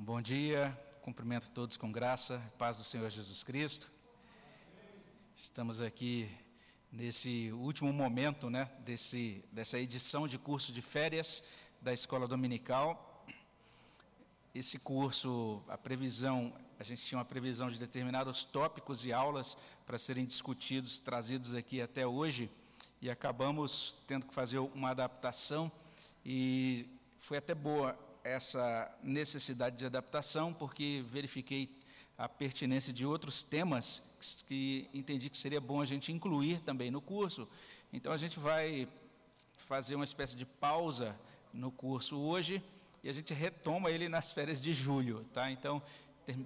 Um bom dia, cumprimento todos com graça, paz do Senhor Jesus Cristo. Estamos aqui nesse último momento, né, desse, dessa edição de curso de férias da Escola Dominical. Esse curso, a previsão, a gente tinha uma previsão de determinados tópicos e aulas para serem discutidos, trazidos aqui até hoje, e acabamos tendo que fazer uma adaptação, e foi até boa essa necessidade de adaptação, porque verifiquei a pertinência de outros temas que entendi que seria bom a gente incluir também no curso. Então a gente vai fazer uma espécie de pausa no curso hoje e a gente retoma ele nas férias de julho, tá? Então,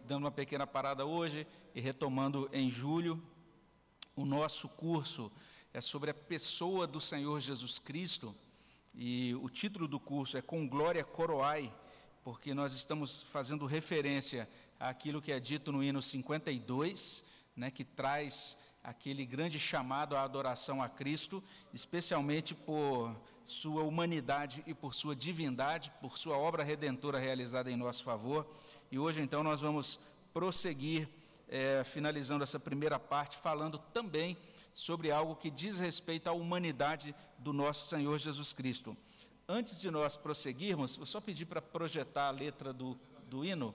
dando uma pequena parada hoje e retomando em julho, o nosso curso é sobre a pessoa do Senhor Jesus Cristo e o título do curso é Com Glória Coroai, porque nós estamos fazendo referência àquilo que é dito no hino 52, né, que traz aquele grande chamado à adoração a Cristo, especialmente por sua humanidade e por sua divindade, por sua obra redentora realizada em nosso favor. E hoje, então, nós vamos prosseguir, é, finalizando essa primeira parte, falando também sobre algo que diz respeito à humanidade do nosso Senhor Jesus Cristo. Antes de nós prosseguirmos, vou só pedir para projetar a letra do, do hino.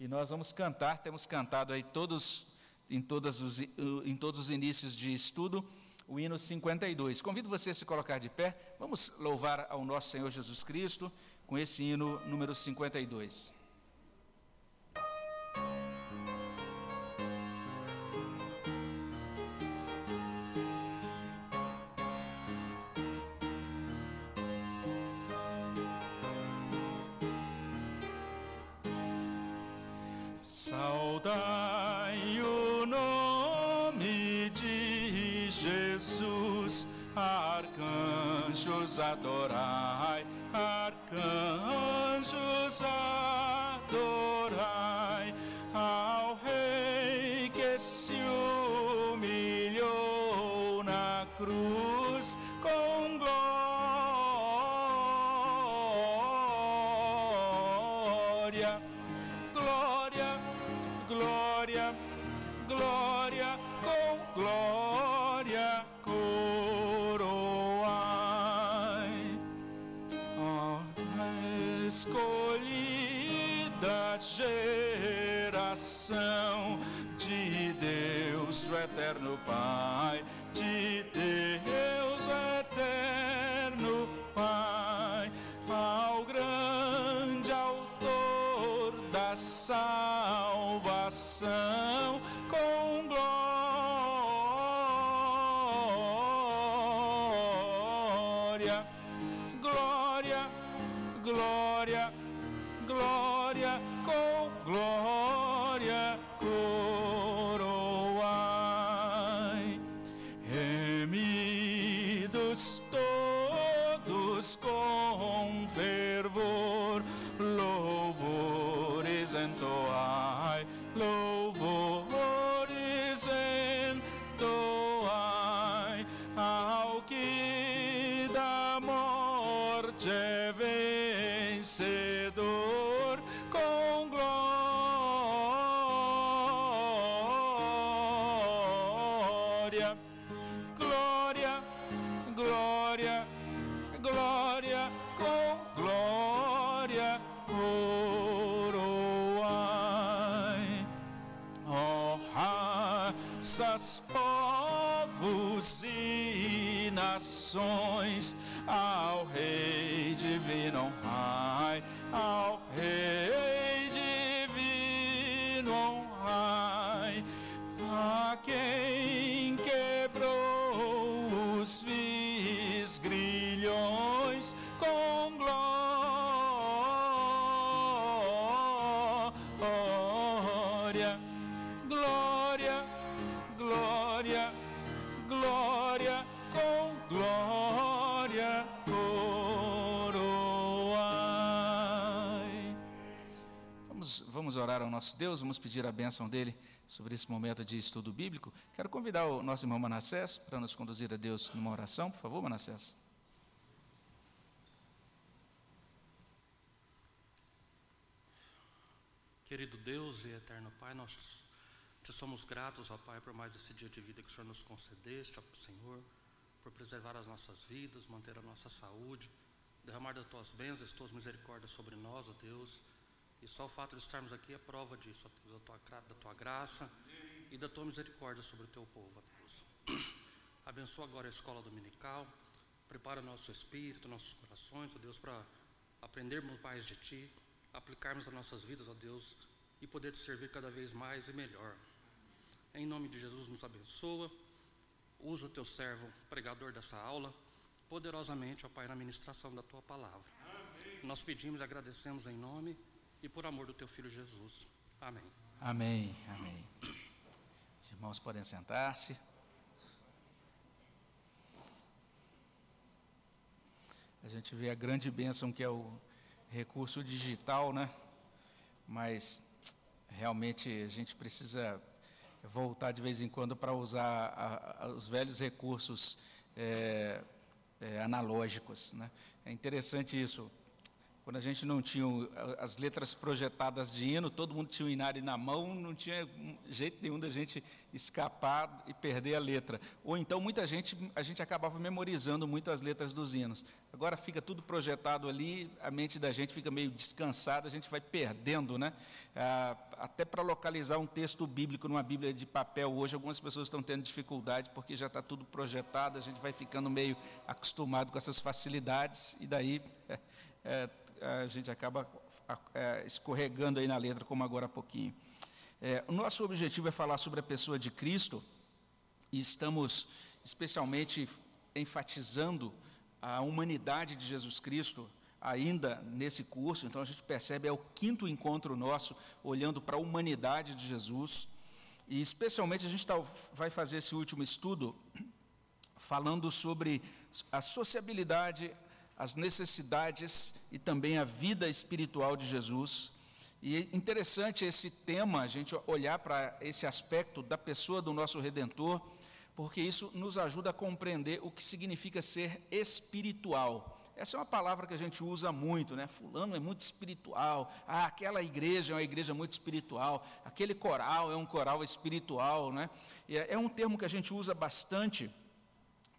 E nós vamos cantar, temos cantado aí todos, em, todos os, em todos os inícios de estudo, o hino 52. Convido você a se colocar de pé, vamos louvar ao nosso Senhor Jesus Cristo com esse hino número 52. Arcanjos adorai, arcanjos adorai. Ao Rei que se humilhou na cruz com glória Vamos, vamos orar ao nosso Deus, vamos pedir a bênção dele sobre esse momento de estudo bíblico. Quero convidar o nosso irmão Manassés para nos conduzir a Deus numa oração, por favor, Manassés. Querido Deus e eterno Pai, nós te somos gratos, ó Pai, por mais esse dia de vida que o Senhor nos concedeste, ó Senhor, por preservar as nossas vidas, manter a nossa saúde, derramar das tuas bênçãos, as tuas misericórdias sobre nós, ó Deus. E só o fato de estarmos aqui é prova disso, da tua, da tua graça e da tua misericórdia sobre o teu povo, ó Deus. Abençoa agora a escola dominical, prepara nosso espírito, nossos corações, ó Deus, para aprendermos mais de Ti, aplicarmos as nossas vidas, ó Deus, e poder te servir cada vez mais e melhor. Em nome de Jesus, nos abençoa. Usa o teu servo, pregador dessa aula, poderosamente, ó Pai, na ministração da tua palavra. Amém. Nós pedimos e agradecemos em nome e por amor do teu filho Jesus. Amém. Amém. Amém. Os irmãos podem sentar-se. A gente vê a grande bênção que é o recurso digital, né? Mas realmente a gente precisa voltar de vez em quando para usar a, a, os velhos recursos é, é, analógicos. Né? É interessante isso. Quando a gente não tinha as letras projetadas de hino, todo mundo tinha o inário na mão, não tinha jeito nenhum da gente escapar e perder a letra. Ou então muita gente, a gente acabava memorizando muito as letras dos hinos. Agora fica tudo projetado ali, a mente da gente fica meio descansada, a gente vai perdendo, né? Ah, até para localizar um texto bíblico numa Bíblia de papel hoje, algumas pessoas estão tendo dificuldade porque já está tudo projetado, a gente vai ficando meio acostumado com essas facilidades e daí é, é, a gente acaba é, escorregando aí na letra, como agora há pouquinho. É, o nosso objetivo é falar sobre a pessoa de Cristo e estamos especialmente enfatizando a humanidade de Jesus Cristo ainda nesse curso. Então a gente percebe é o quinto encontro nosso olhando para a humanidade de Jesus e especialmente a gente tá, vai fazer esse último estudo falando sobre a sociabilidade as necessidades e também a vida espiritual de Jesus. E é interessante esse tema, a gente olhar para esse aspecto da pessoa do nosso Redentor, porque isso nos ajuda a compreender o que significa ser espiritual. Essa é uma palavra que a gente usa muito, né? Fulano é muito espiritual. Ah, aquela igreja é uma igreja muito espiritual. Aquele coral é um coral espiritual, né? É, é um termo que a gente usa bastante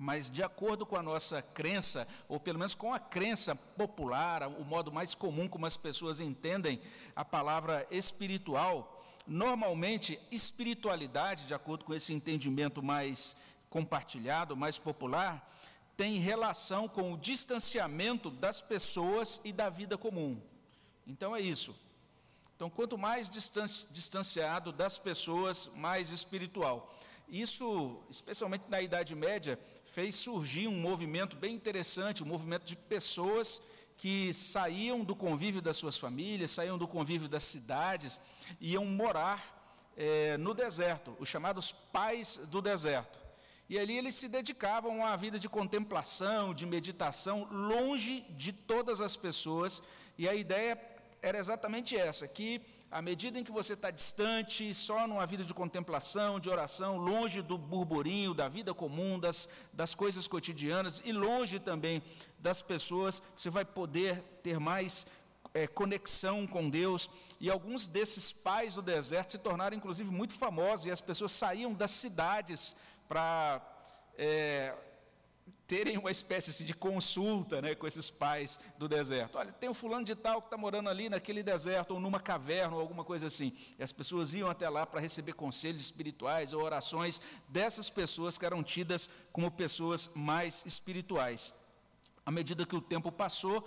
mas de acordo com a nossa crença, ou pelo menos com a crença popular, o modo mais comum como as pessoas entendem a palavra espiritual, normalmente espiritualidade, de acordo com esse entendimento mais compartilhado, mais popular, tem relação com o distanciamento das pessoas e da vida comum. Então é isso. Então, quanto mais distanciado das pessoas, mais espiritual. Isso, especialmente na Idade Média, fez surgir um movimento bem interessante, um movimento de pessoas que saíam do convívio das suas famílias, saíam do convívio das cidades, iam morar é, no deserto, os chamados pais do deserto. E ali eles se dedicavam a uma vida de contemplação, de meditação, longe de todas as pessoas, e a ideia era exatamente essa, que à medida em que você está distante, só numa vida de contemplação, de oração, longe do burburinho, da vida comum, das, das coisas cotidianas e longe também das pessoas, você vai poder ter mais é, conexão com Deus. E alguns desses pais do deserto se tornaram, inclusive, muito famosos, e as pessoas saíam das cidades para. É, terem uma espécie assim, de consulta né, com esses pais do deserto. Olha, tem um fulano de tal que está morando ali naquele deserto, ou numa caverna, ou alguma coisa assim. E as pessoas iam até lá para receber conselhos espirituais ou orações dessas pessoas que eram tidas como pessoas mais espirituais. À medida que o tempo passou,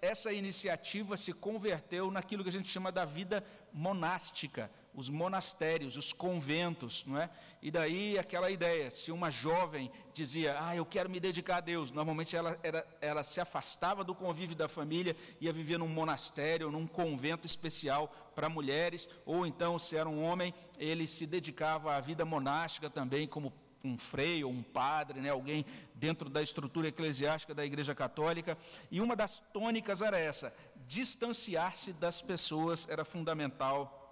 essa iniciativa se converteu naquilo que a gente chama da vida monástica, os monastérios, os conventos, não é? E daí aquela ideia, se uma jovem dizia, ah, eu quero me dedicar a Deus, normalmente ela, era, ela se afastava do convívio da família, ia viver num monastério, num convento especial para mulheres, ou então, se era um homem, ele se dedicava à vida monástica também, como um freio, um padre, né, alguém dentro da estrutura eclesiástica da Igreja Católica, e uma das tônicas era essa: distanciar-se das pessoas era fundamental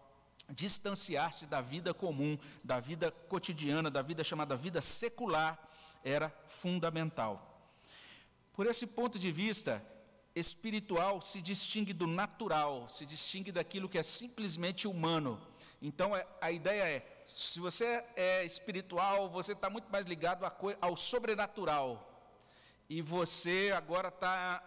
distanciar-se da vida comum, da vida cotidiana, da vida chamada vida secular, era fundamental. Por esse ponto de vista, espiritual se distingue do natural, se distingue daquilo que é simplesmente humano. Então, é, a ideia é: se você é espiritual, você está muito mais ligado ao sobrenatural. E você agora está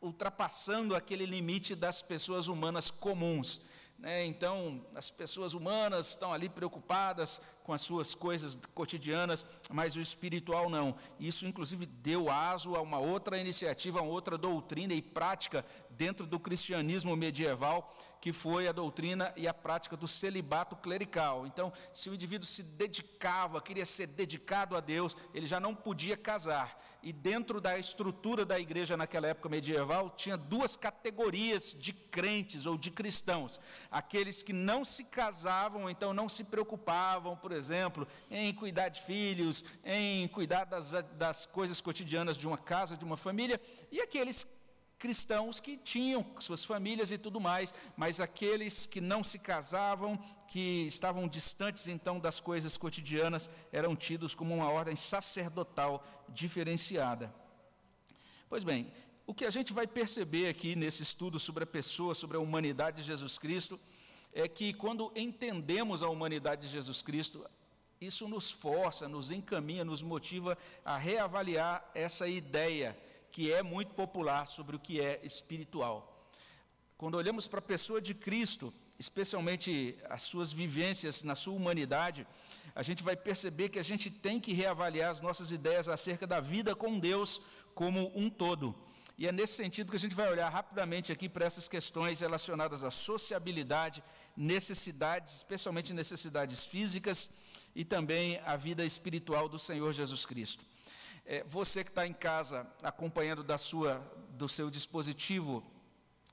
ultrapassando aquele limite das pessoas humanas comuns. Né? Então, as pessoas humanas estão ali preocupadas com as suas coisas cotidianas, mas o espiritual não. Isso, inclusive, deu aso a uma outra iniciativa, a uma outra doutrina e prática dentro do cristianismo medieval, que foi a doutrina e a prática do celibato clerical. Então, se o indivíduo se dedicava, queria ser dedicado a Deus, ele já não podia casar e dentro da estrutura da igreja naquela época medieval, tinha duas categorias de crentes ou de cristãos. Aqueles que não se casavam, então não se preocupavam, por exemplo, em cuidar de filhos, em cuidar das, das coisas cotidianas de uma casa, de uma família, e aqueles cristãos que tinham suas famílias e tudo mais, mas aqueles que não se casavam, que estavam distantes então das coisas cotidianas, eram tidos como uma ordem sacerdotal diferenciada. Pois bem, o que a gente vai perceber aqui nesse estudo sobre a pessoa, sobre a humanidade de Jesus Cristo, é que quando entendemos a humanidade de Jesus Cristo, isso nos força, nos encaminha, nos motiva a reavaliar essa ideia que é muito popular sobre o que é espiritual. Quando olhamos para a pessoa de Cristo, especialmente as suas vivências na sua humanidade, a gente vai perceber que a gente tem que reavaliar as nossas ideias acerca da vida com Deus como um todo. E é nesse sentido que a gente vai olhar rapidamente aqui para essas questões relacionadas à sociabilidade, necessidades, especialmente necessidades físicas e também a vida espiritual do Senhor Jesus Cristo. É, você que está em casa acompanhando da sua, do seu dispositivo,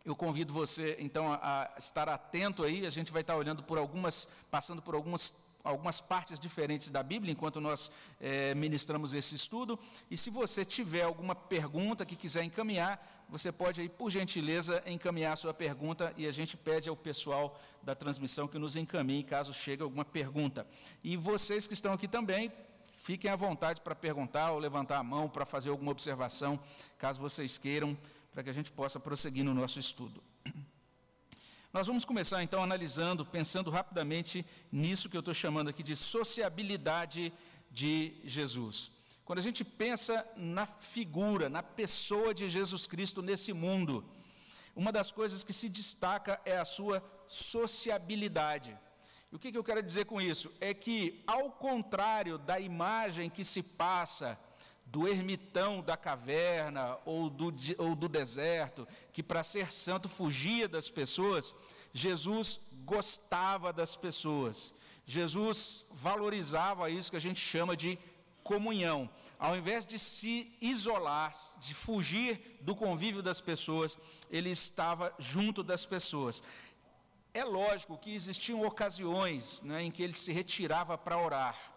eu convido você então a, a estar atento aí. A gente vai estar olhando por algumas, passando por algumas algumas partes diferentes da Bíblia enquanto nós é, ministramos esse estudo. E se você tiver alguma pergunta que quiser encaminhar, você pode aí, por gentileza, encaminhar a sua pergunta e a gente pede ao pessoal da transmissão que nos encaminhe caso chegue alguma pergunta. E vocês que estão aqui também, Fiquem à vontade para perguntar ou levantar a mão para fazer alguma observação, caso vocês queiram, para que a gente possa prosseguir no nosso estudo. Nós vamos começar então analisando, pensando rapidamente nisso que eu estou chamando aqui de sociabilidade de Jesus. Quando a gente pensa na figura, na pessoa de Jesus Cristo nesse mundo, uma das coisas que se destaca é a sua sociabilidade. E o que, que eu quero dizer com isso? É que, ao contrário da imagem que se passa do ermitão da caverna ou do, ou do deserto, que para ser santo fugia das pessoas, Jesus gostava das pessoas. Jesus valorizava isso que a gente chama de comunhão. Ao invés de se isolar, de fugir do convívio das pessoas, ele estava junto das pessoas. É lógico que existiam ocasiões né, em que ele se retirava para orar.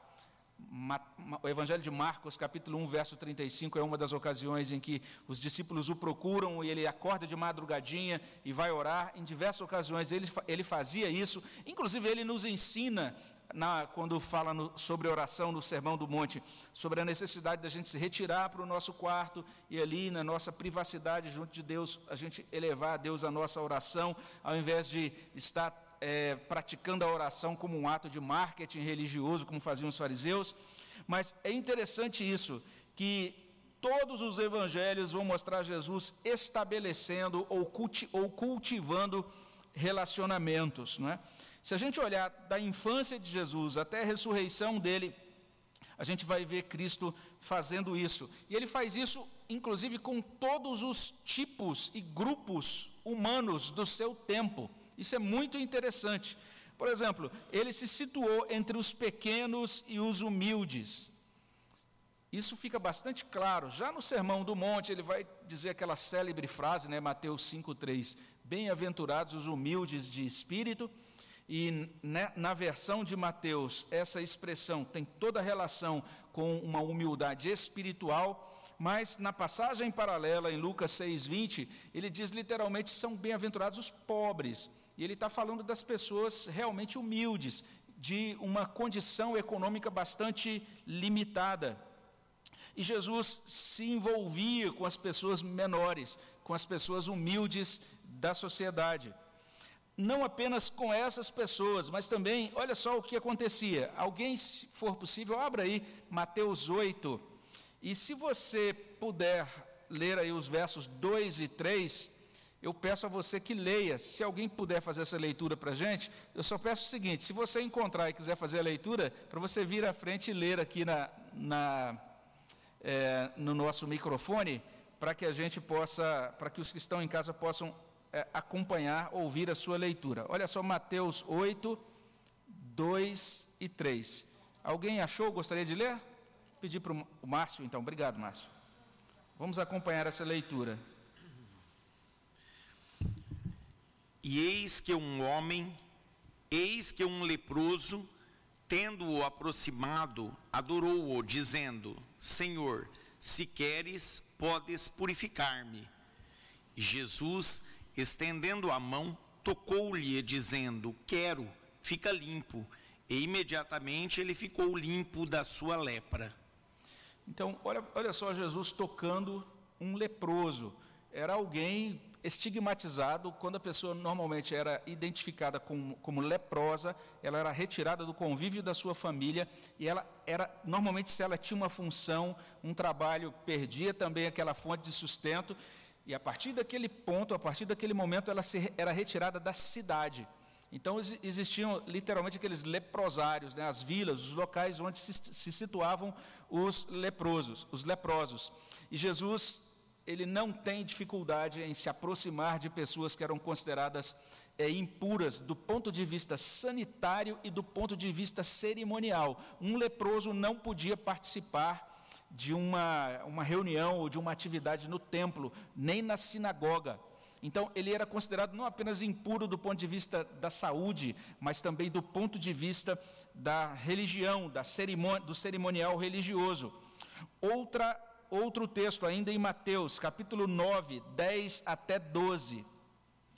O Evangelho de Marcos, capítulo 1, verso 35, é uma das ocasiões em que os discípulos o procuram e ele acorda de madrugadinha e vai orar. Em diversas ocasiões ele, ele fazia isso. Inclusive, ele nos ensina na, quando fala no, sobre oração no Sermão do Monte, sobre a necessidade da gente se retirar para o nosso quarto e ali na nossa privacidade junto de Deus, a gente elevar a Deus a nossa oração, ao invés de estar é, praticando a oração como um ato de marketing religioso, como faziam os fariseus. Mas é interessante isso, que todos os evangelhos vão mostrar Jesus estabelecendo ou, culti ou cultivando relacionamentos, não é? Se a gente olhar da infância de Jesus até a ressurreição dele, a gente vai ver Cristo fazendo isso. E ele faz isso, inclusive, com todos os tipos e grupos humanos do seu tempo. Isso é muito interessante. Por exemplo, ele se situou entre os pequenos e os humildes. Isso fica bastante claro. Já no Sermão do Monte, ele vai dizer aquela célebre frase, né, Mateus 5,3: Bem-aventurados os humildes de espírito e né, na versão de Mateus, essa expressão tem toda relação com uma humildade espiritual, mas na passagem paralela em Lucas 6,20, ele diz literalmente: são bem-aventurados os pobres. E ele está falando das pessoas realmente humildes, de uma condição econômica bastante limitada. E Jesus se envolvia com as pessoas menores, com as pessoas humildes da sociedade. Não apenas com essas pessoas, mas também, olha só o que acontecia. Alguém, se for possível, abra aí Mateus 8. E se você puder ler aí os versos 2 e 3, eu peço a você que leia. Se alguém puder fazer essa leitura para a gente, eu só peço o seguinte: se você encontrar e quiser fazer a leitura, para você vir à frente e ler aqui na, na é, no nosso microfone, para que a gente possa, para que os que estão em casa possam é, acompanhar, ouvir a sua leitura. Olha só, Mateus 8, 2 e 3. Alguém achou? Gostaria de ler? Pedir para o Márcio, então. Obrigado, Márcio. Vamos acompanhar essa leitura. E eis que um homem, eis que um leproso, tendo-o aproximado, adorou-o, dizendo: Senhor, se queres, podes purificar-me. Jesus, estendendo a mão, tocou-lhe, dizendo: Quero, fica limpo. E imediatamente ele ficou limpo da sua lepra. Então, olha, olha só Jesus tocando um leproso. Era alguém estigmatizado quando a pessoa normalmente era identificada como, como, leprosa, ela era retirada do convívio da sua família e ela era normalmente se ela tinha uma função, um trabalho, perdia também aquela fonte de sustento e a partir daquele ponto, a partir daquele momento, ela se, era retirada da cidade. Então existiam literalmente aqueles leprosários, né, as vilas, os locais onde se, se situavam os leprosos, os leprosos. E Jesus ele não tem dificuldade em se aproximar de pessoas que eram consideradas é, impuras do ponto de vista sanitário e do ponto de vista cerimonial. Um leproso não podia participar de uma, uma reunião ou de uma atividade no templo, nem na sinagoga. Então, ele era considerado não apenas impuro do ponto de vista da saúde, mas também do ponto de vista da religião, da cerimônia, do cerimonial religioso. Outra outro texto ainda em Mateus, capítulo 9, 10 até 12.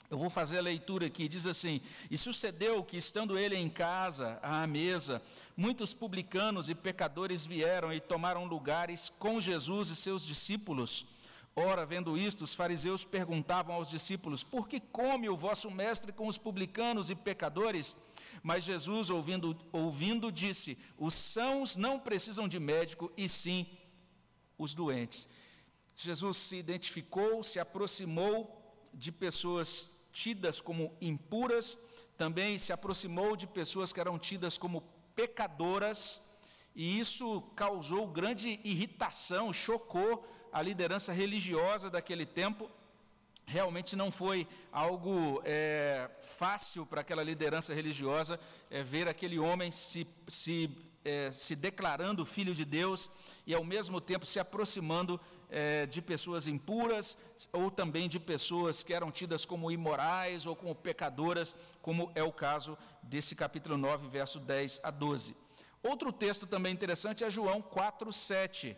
Eu vou fazer a leitura aqui, diz assim: E sucedeu que, estando ele em casa, à mesa, muitos publicanos e pecadores vieram e tomaram lugares com Jesus e seus discípulos. Ora, vendo isto, os fariseus perguntavam aos discípulos: Por que come o vosso mestre com os publicanos e pecadores? Mas Jesus, ouvindo, ouvindo disse: Os sãos não precisam de médico, e sim os doentes. Jesus se identificou, se aproximou de pessoas tidas como impuras, também se aproximou de pessoas que eram tidas como pecadoras, e isso causou grande irritação, chocou a liderança religiosa daquele tempo. Realmente não foi algo é, fácil para aquela liderança religiosa é, ver aquele homem se, se, é, se declarando filho de Deus e ao mesmo tempo se aproximando é, de pessoas impuras ou também de pessoas que eram tidas como imorais ou como pecadoras, como é o caso desse capítulo 9, verso 10 a 12. Outro texto também interessante é João 4, 7.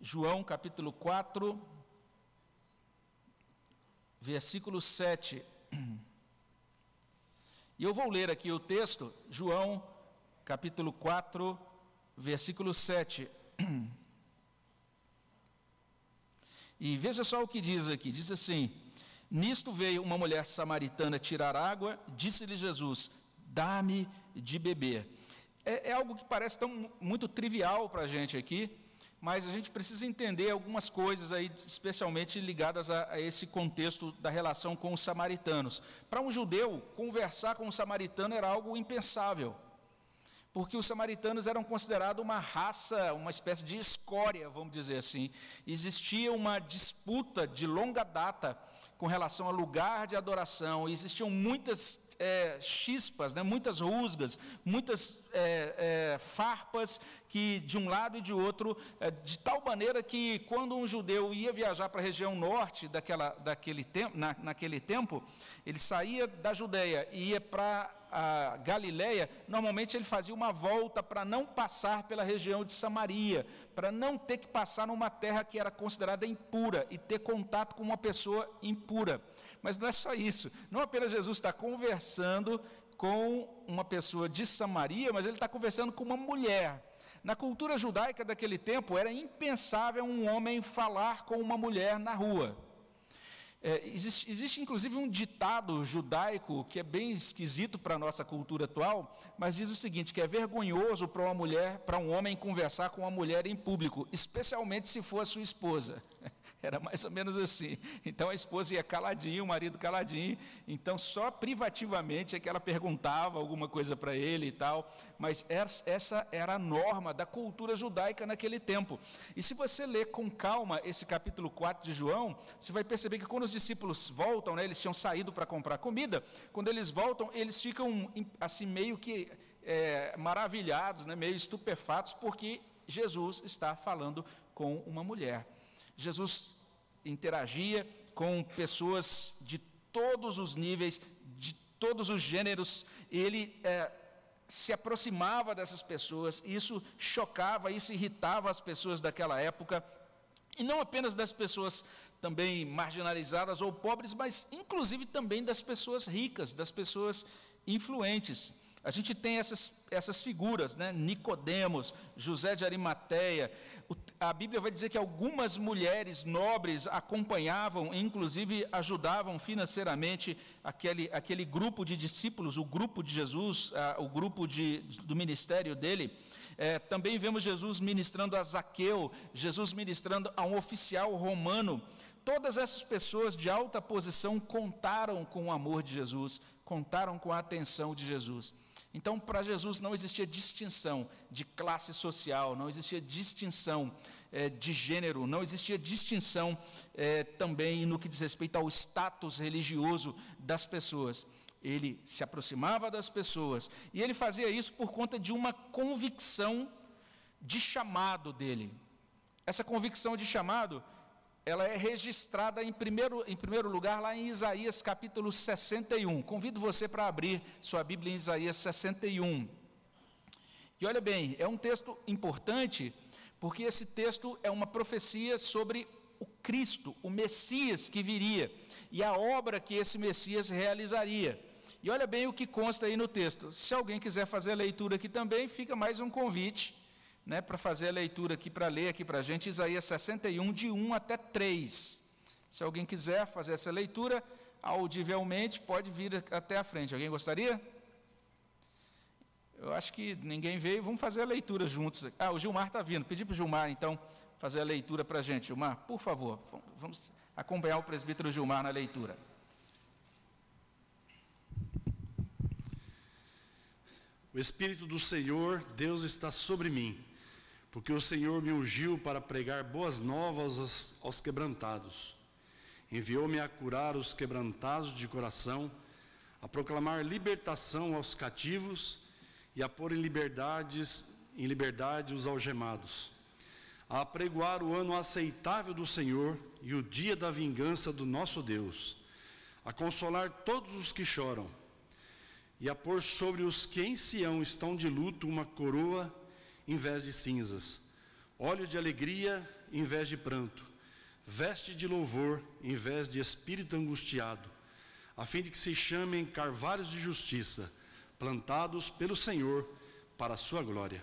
João capítulo 4, versículo 7. E eu vou ler aqui o texto, João capítulo 4, versículo 7. E veja só o que diz aqui: diz assim: Nisto veio uma mulher samaritana tirar água, disse-lhe Jesus: Dá-me de beber. É, é, algo que parece tão muito trivial para a gente aqui, mas a gente precisa entender algumas coisas aí, especialmente ligadas a, a esse contexto da relação com os samaritanos. Para um judeu, conversar com um samaritano era algo impensável porque os samaritanos eram considerados uma raça, uma espécie de escória, vamos dizer assim. Existia uma disputa de longa data com relação ao lugar de adoração, existiam muitas é, chispas, né, muitas rusgas, muitas é, é, farpas que de um lado e de outro, é, de tal maneira que quando um judeu ia viajar para a região norte daquela, daquele tempo, na, naquele tempo, ele saía da Judéia e ia para a Galiléia, normalmente ele fazia uma volta para não passar pela região de Samaria, para não ter que passar numa terra que era considerada impura e ter contato com uma pessoa impura. Mas não é só isso. Não apenas Jesus está conversando com uma pessoa de Samaria, mas ele está conversando com uma mulher. Na cultura judaica daquele tempo, era impensável um homem falar com uma mulher na rua. É, existe, existe, inclusive, um ditado judaico que é bem esquisito para a nossa cultura atual, mas diz o seguinte: que é vergonhoso para uma mulher, para um homem conversar com uma mulher em público, especialmente se for a sua esposa. Era mais ou menos assim. Então a esposa ia caladinho, o marido caladinho. Então só privativamente é que ela perguntava alguma coisa para ele e tal. Mas essa era a norma da cultura judaica naquele tempo. E se você ler com calma esse capítulo 4 de João, você vai perceber que quando os discípulos voltam, né, eles tinham saído para comprar comida, quando eles voltam, eles ficam assim meio que é, maravilhados, né, meio estupefatos, porque Jesus está falando com uma mulher. Jesus interagia com pessoas de todos os níveis, de todos os gêneros, ele é, se aproximava dessas pessoas, isso chocava, isso irritava as pessoas daquela época, e não apenas das pessoas também marginalizadas ou pobres, mas inclusive também das pessoas ricas, das pessoas influentes. A gente tem essas, essas figuras, né? Nicodemos, José de Arimateia. A Bíblia vai dizer que algumas mulheres nobres acompanhavam, inclusive ajudavam financeiramente aquele, aquele grupo de discípulos, o grupo de Jesus, o grupo de, do ministério dele. É, também vemos Jesus ministrando a Zaqueu, Jesus ministrando a um oficial romano. Todas essas pessoas de alta posição contaram com o amor de Jesus, contaram com a atenção de Jesus. Então, para Jesus não existia distinção de classe social, não existia distinção é, de gênero, não existia distinção é, também no que diz respeito ao status religioso das pessoas. Ele se aproximava das pessoas e ele fazia isso por conta de uma convicção de chamado dele. Essa convicção de chamado ela é registrada em primeiro, em primeiro lugar lá em Isaías capítulo 61. Convido você para abrir sua Bíblia em Isaías 61. E olha bem, é um texto importante, porque esse texto é uma profecia sobre o Cristo, o Messias que viria, e a obra que esse Messias realizaria. E olha bem o que consta aí no texto. Se alguém quiser fazer a leitura aqui também, fica mais um convite né, para fazer a leitura aqui, para ler aqui para a gente, Isaías 61, de 1 até 3. Se alguém quiser fazer essa leitura, audivelmente, pode vir até a frente. Alguém gostaria? Eu acho que ninguém veio, vamos fazer a leitura juntos. Ah, o Gilmar está vindo. Pedi para o Gilmar, então, fazer a leitura para a gente. Gilmar, por favor, vamos acompanhar o presbítero Gilmar na leitura. O Espírito do Senhor, Deus está sobre mim porque o Senhor me ungiu para pregar boas novas aos, quebrantados. Enviou-me a curar os quebrantados de coração, a proclamar libertação aos cativos e a pôr em liberdades, em liberdade os algemados, a apregoar o ano aceitável do Senhor e o dia da vingança do nosso Deus, a consolar todos os que choram e a pôr sobre os que em Sião estão de luto uma coroa em vez de cinzas, óleo de alegria em vez de pranto, veste de louvor em vez de espírito angustiado, a fim de que se chamem carvalhos de justiça, plantados pelo Senhor para a sua glória.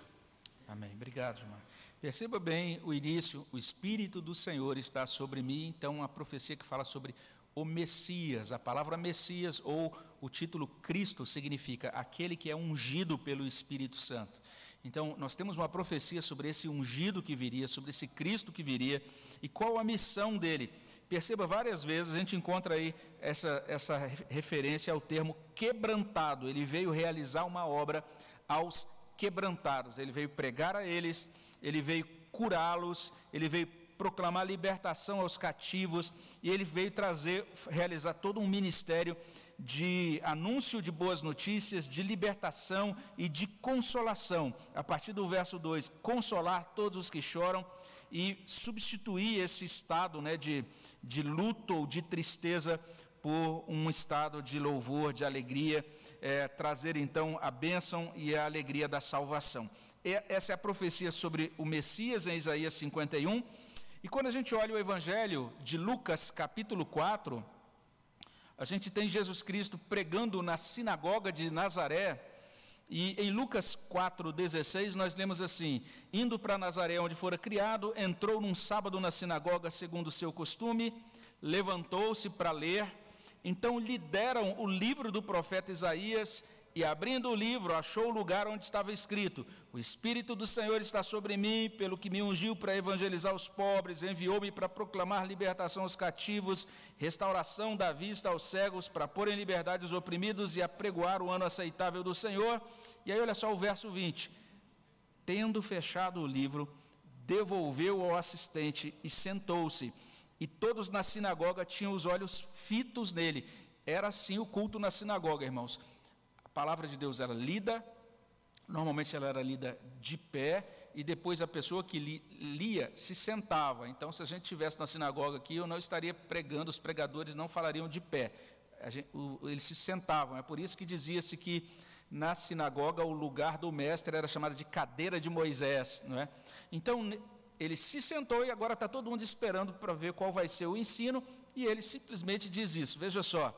Amém. Obrigado, Gilmar. Perceba bem o início, o Espírito do Senhor está sobre mim, então a profecia que fala sobre o Messias, a palavra Messias ou o título Cristo significa aquele que é ungido pelo Espírito Santo. Então, nós temos uma profecia sobre esse ungido que viria, sobre esse Cristo que viria, e qual a missão dele. Perceba várias vezes, a gente encontra aí essa, essa referência ao termo quebrantado. Ele veio realizar uma obra aos quebrantados, ele veio pregar a eles, ele veio curá-los, ele veio proclamar libertação aos cativos, e ele veio trazer, realizar todo um ministério de anúncio de boas notícias, de libertação e de consolação. A partir do verso 2, consolar todos os que choram e substituir esse estado né, de, de luto ou de tristeza por um estado de louvor, de alegria, é, trazer então a bênção e a alegria da salvação. E, essa é a profecia sobre o Messias em Isaías 51. E quando a gente olha o Evangelho de Lucas, capítulo 4, a gente tem Jesus Cristo pregando na sinagoga de Nazaré, e em Lucas 4,16 nós lemos assim: Indo para Nazaré, onde fora criado, entrou num sábado na sinagoga, segundo o seu costume, levantou-se para ler. Então lhe deram o livro do profeta Isaías e abrindo o livro, achou o lugar onde estava escrito: O Espírito do Senhor está sobre mim, pelo que me ungiu para evangelizar os pobres, enviou-me para proclamar libertação aos cativos, restauração da vista aos cegos, para pôr em liberdade os oprimidos e apregoar o ano aceitável do Senhor. E aí, olha só o verso 20: Tendo fechado o livro, devolveu ao assistente e sentou-se. E todos na sinagoga tinham os olhos fitos nele. Era assim o culto na sinagoga, irmãos palavra de Deus era lida, normalmente ela era lida de pé, e depois a pessoa que li, lia se sentava. Então, se a gente estivesse na sinagoga aqui, eu não estaria pregando, os pregadores não falariam de pé, gente, o, eles se sentavam. É por isso que dizia-se que na sinagoga o lugar do mestre era chamado de cadeira de Moisés. Não é? Então, ele se sentou e agora está todo mundo esperando para ver qual vai ser o ensino, e ele simplesmente diz isso. Veja só,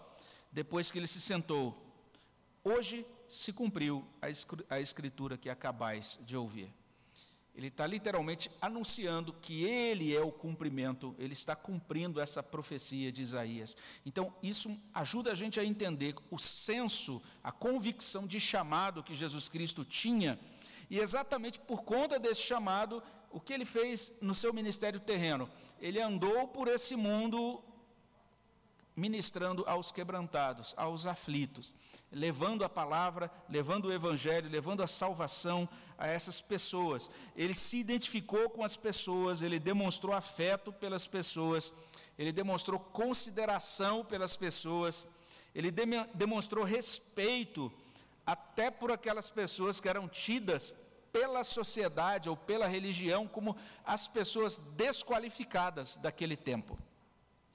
depois que ele se sentou, Hoje se cumpriu a escritura que acabais de ouvir. Ele está literalmente anunciando que ele é o cumprimento, ele está cumprindo essa profecia de Isaías. Então, isso ajuda a gente a entender o senso, a convicção de chamado que Jesus Cristo tinha, e exatamente por conta desse chamado, o que ele fez no seu ministério terreno? Ele andou por esse mundo ministrando aos quebrantados, aos aflitos, levando a palavra, levando o evangelho, levando a salvação a essas pessoas. Ele se identificou com as pessoas, ele demonstrou afeto pelas pessoas, ele demonstrou consideração pelas pessoas, ele demonstrou respeito até por aquelas pessoas que eram tidas pela sociedade ou pela religião como as pessoas desqualificadas daquele tempo.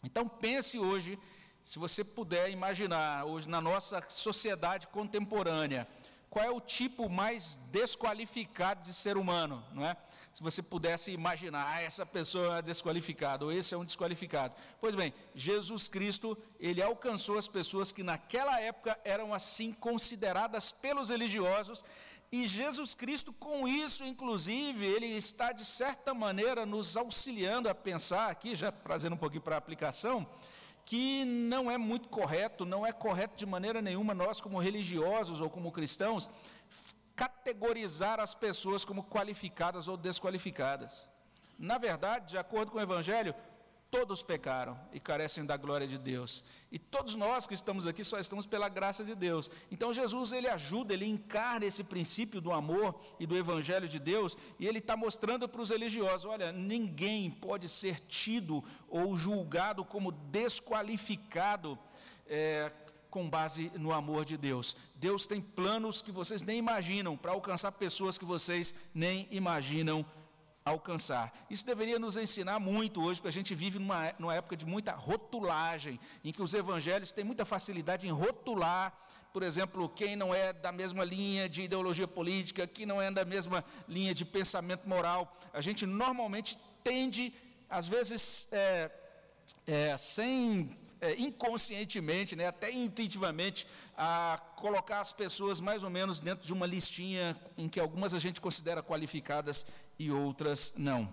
Então pense hoje se você puder imaginar, hoje na nossa sociedade contemporânea, qual é o tipo mais desqualificado de ser humano, não é? Se você pudesse imaginar, ah, essa pessoa é desqualificada, ou esse é um desqualificado. Pois bem, Jesus Cristo, ele alcançou as pessoas que naquela época eram assim consideradas pelos religiosos, e Jesus Cristo, com isso, inclusive, ele está de certa maneira nos auxiliando a pensar, aqui, já trazendo um pouquinho para a aplicação, que não é muito correto, não é correto de maneira nenhuma nós, como religiosos ou como cristãos, categorizar as pessoas como qualificadas ou desqualificadas. Na verdade, de acordo com o Evangelho, todos pecaram e carecem da glória de Deus. E todos nós que estamos aqui só estamos pela graça de Deus. Então Jesus ele ajuda, ele encarna esse princípio do amor e do evangelho de Deus, e ele está mostrando para os religiosos: olha, ninguém pode ser tido ou julgado como desqualificado. É, com base no amor de Deus. Deus tem planos que vocês nem imaginam para alcançar pessoas que vocês nem imaginam alcançar. Isso deveria nos ensinar muito hoje, porque a gente vive numa, numa época de muita rotulagem, em que os evangelhos têm muita facilidade em rotular, por exemplo, quem não é da mesma linha de ideologia política, quem não é da mesma linha de pensamento moral. A gente normalmente tende, às vezes, é, é, sem é, inconscientemente, né, até intuitivamente, a colocar as pessoas mais ou menos dentro de uma listinha em que algumas a gente considera qualificadas e outras não.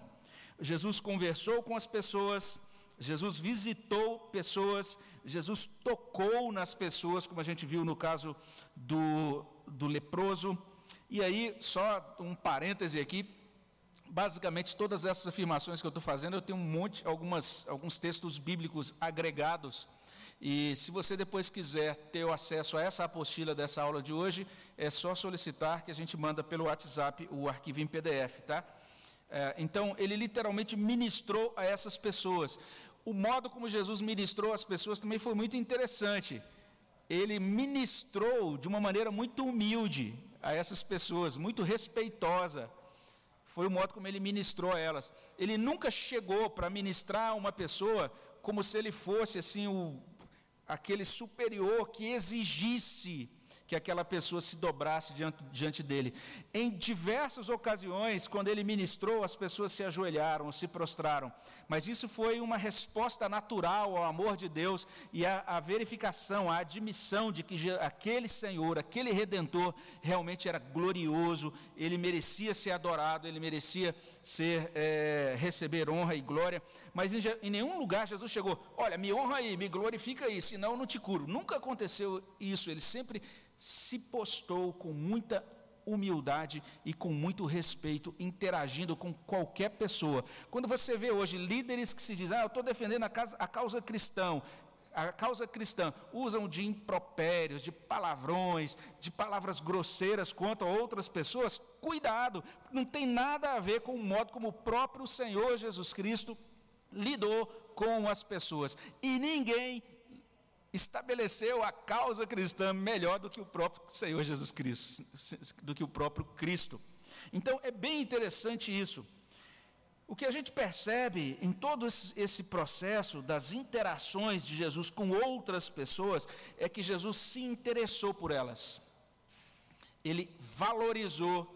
Jesus conversou com as pessoas, Jesus visitou pessoas, Jesus tocou nas pessoas, como a gente viu no caso do, do leproso. E aí, só um parêntese aqui, basicamente todas essas afirmações que eu estou fazendo, eu tenho um monte, algumas, alguns textos bíblicos agregados. E se você depois quiser ter o acesso a essa apostila dessa aula de hoje, é só solicitar que a gente manda pelo WhatsApp o arquivo em PDF, tá? É, então, ele literalmente ministrou a essas pessoas. O modo como Jesus ministrou as pessoas também foi muito interessante. Ele ministrou de uma maneira muito humilde a essas pessoas, muito respeitosa. Foi o modo como ele ministrou a elas. Ele nunca chegou para ministrar uma pessoa como se ele fosse assim o aquele superior que exigisse que aquela pessoa se dobrasse diante, diante dele. Em diversas ocasiões, quando ele ministrou, as pessoas se ajoelharam, se prostraram. Mas isso foi uma resposta natural ao amor de Deus e a, a verificação, a admissão de que aquele Senhor, aquele Redentor, realmente era glorioso, ele merecia ser adorado, ele merecia ser, é, receber honra e glória. Mas em, em nenhum lugar Jesus chegou, olha, me honra aí, me glorifica aí, senão eu não te curo. Nunca aconteceu isso, ele sempre se postou com muita humildade e com muito respeito, interagindo com qualquer pessoa. Quando você vê hoje líderes que se dizem, ah, eu estou defendendo a causa, a causa cristã, a causa cristã, usam de impropérios, de palavrões, de palavras grosseiras contra outras pessoas, cuidado, não tem nada a ver com o modo como o próprio Senhor Jesus Cristo lidou com as pessoas. E ninguém estabeleceu a causa cristã melhor do que o próprio Senhor Jesus Cristo, do que o próprio Cristo. Então é bem interessante isso. O que a gente percebe em todo esse processo das interações de Jesus com outras pessoas é que Jesus se interessou por elas. Ele valorizou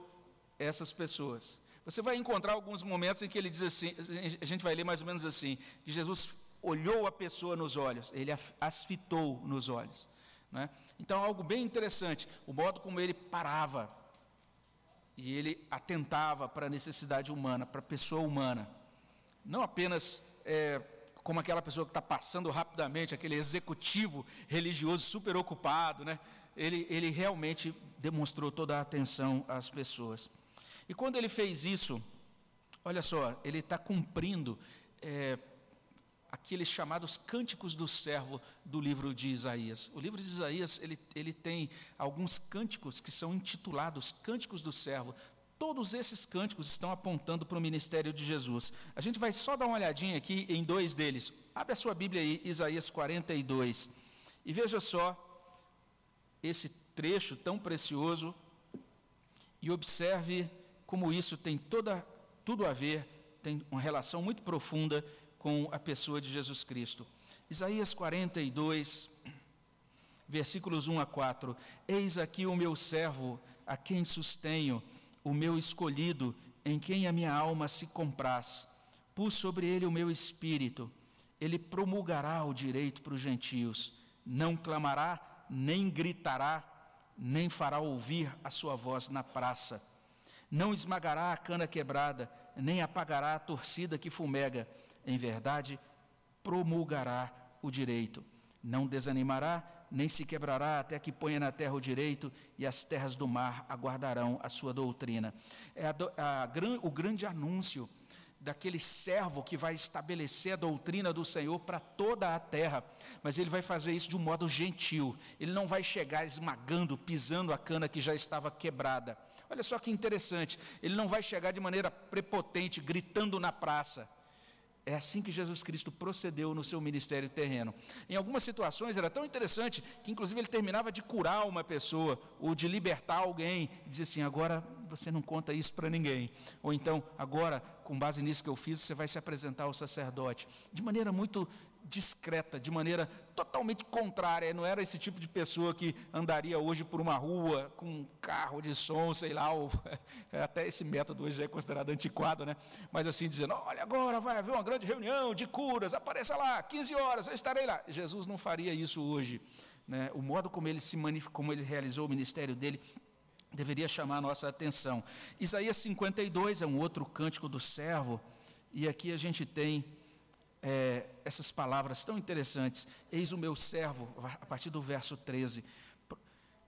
essas pessoas. Você vai encontrar alguns momentos em que ele diz assim, a gente vai ler mais ou menos assim, que Jesus olhou a pessoa nos olhos, ele as fitou nos olhos. Né? Então, algo bem interessante, o modo como ele parava e ele atentava para a necessidade humana, para a pessoa humana. Não apenas é, como aquela pessoa que está passando rapidamente, aquele executivo religioso super ocupado, né? ele, ele realmente demonstrou toda a atenção às pessoas. E quando ele fez isso, olha só, ele está cumprindo é, aqueles chamados cânticos do servo do livro de Isaías. O livro de Isaías, ele, ele tem alguns cânticos que são intitulados Cânticos do Servo. Todos esses cânticos estão apontando para o ministério de Jesus. A gente vai só dar uma olhadinha aqui em dois deles. Abre a sua Bíblia aí, Isaías 42. E veja só esse trecho tão precioso e observe como isso tem toda, tudo a ver, tem uma relação muito profunda com a pessoa de Jesus Cristo. Isaías 42, versículos 1 a 4. Eis aqui o meu servo, a quem sustenho, o meu escolhido, em quem a minha alma se compraz. Pus sobre ele o meu espírito. Ele promulgará o direito para os gentios. Não clamará, nem gritará, nem fará ouvir a sua voz na praça. Não esmagará a cana quebrada, nem apagará a torcida que fumega em verdade, promulgará o direito. Não desanimará, nem se quebrará até que ponha na terra o direito, e as terras do mar aguardarão a sua doutrina. É a, a, o grande anúncio daquele servo que vai estabelecer a doutrina do Senhor para toda a terra, mas ele vai fazer isso de um modo gentil. Ele não vai chegar esmagando, pisando a cana que já estava quebrada. Olha só que interessante, ele não vai chegar de maneira prepotente, gritando na praça. É assim que Jesus Cristo procedeu no seu ministério terreno. Em algumas situações era tão interessante que, inclusive, ele terminava de curar uma pessoa ou de libertar alguém. Dizia assim: agora você não conta isso para ninguém. Ou então, agora, com base nisso que eu fiz, você vai se apresentar ao sacerdote. De maneira muito discreta, de maneira totalmente contrária. Não era esse tipo de pessoa que andaria hoje por uma rua com um carro de som, sei lá, ou, até esse método hoje é considerado antiquado, né? Mas assim, dizendo: olha, agora vai haver uma grande reunião de curas, apareça lá, 15 horas, eu estarei lá. Jesus não faria isso hoje. Né? O modo como ele se manifestou, como ele realizou o ministério dele, deveria chamar a nossa atenção. Isaías 52 é um outro cântico do servo, e aqui a gente tem é, essas palavras tão interessantes. Eis o meu servo, a partir do verso 13.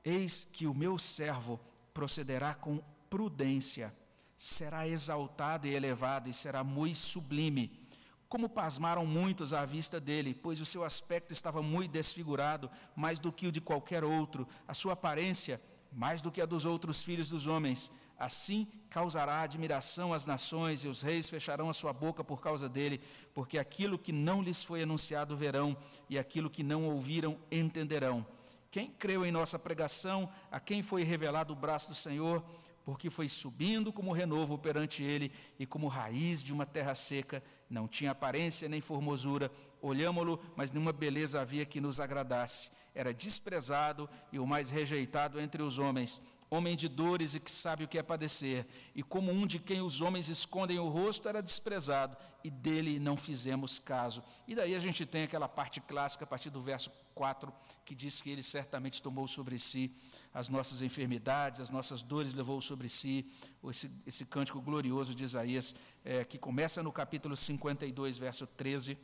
Eis que o meu servo procederá com prudência, será exaltado e elevado e será muito sublime. Como pasmaram muitos à vista dele, pois o seu aspecto estava muito desfigurado, mais do que o de qualquer outro, a sua aparência mais do que a dos outros filhos dos homens. Assim causará admiração às nações, e os reis fecharão a sua boca por causa dele, porque aquilo que não lhes foi anunciado verão, e aquilo que não ouviram entenderão. Quem creu em nossa pregação, a quem foi revelado o braço do Senhor, porque foi subindo como renovo perante ele, e como raiz de uma terra seca, não tinha aparência nem formosura, olhámo-lo, mas nenhuma beleza havia que nos agradasse. Era desprezado e o mais rejeitado entre os homens, homem de dores e que sabe o que é padecer. E como um de quem os homens escondem o rosto, era desprezado, e dele não fizemos caso. E daí a gente tem aquela parte clássica, a partir do verso 4, que diz que ele certamente tomou sobre si as nossas enfermidades, as nossas dores levou sobre si, esse, esse cântico glorioso de Isaías, é, que começa no capítulo 52, verso 13,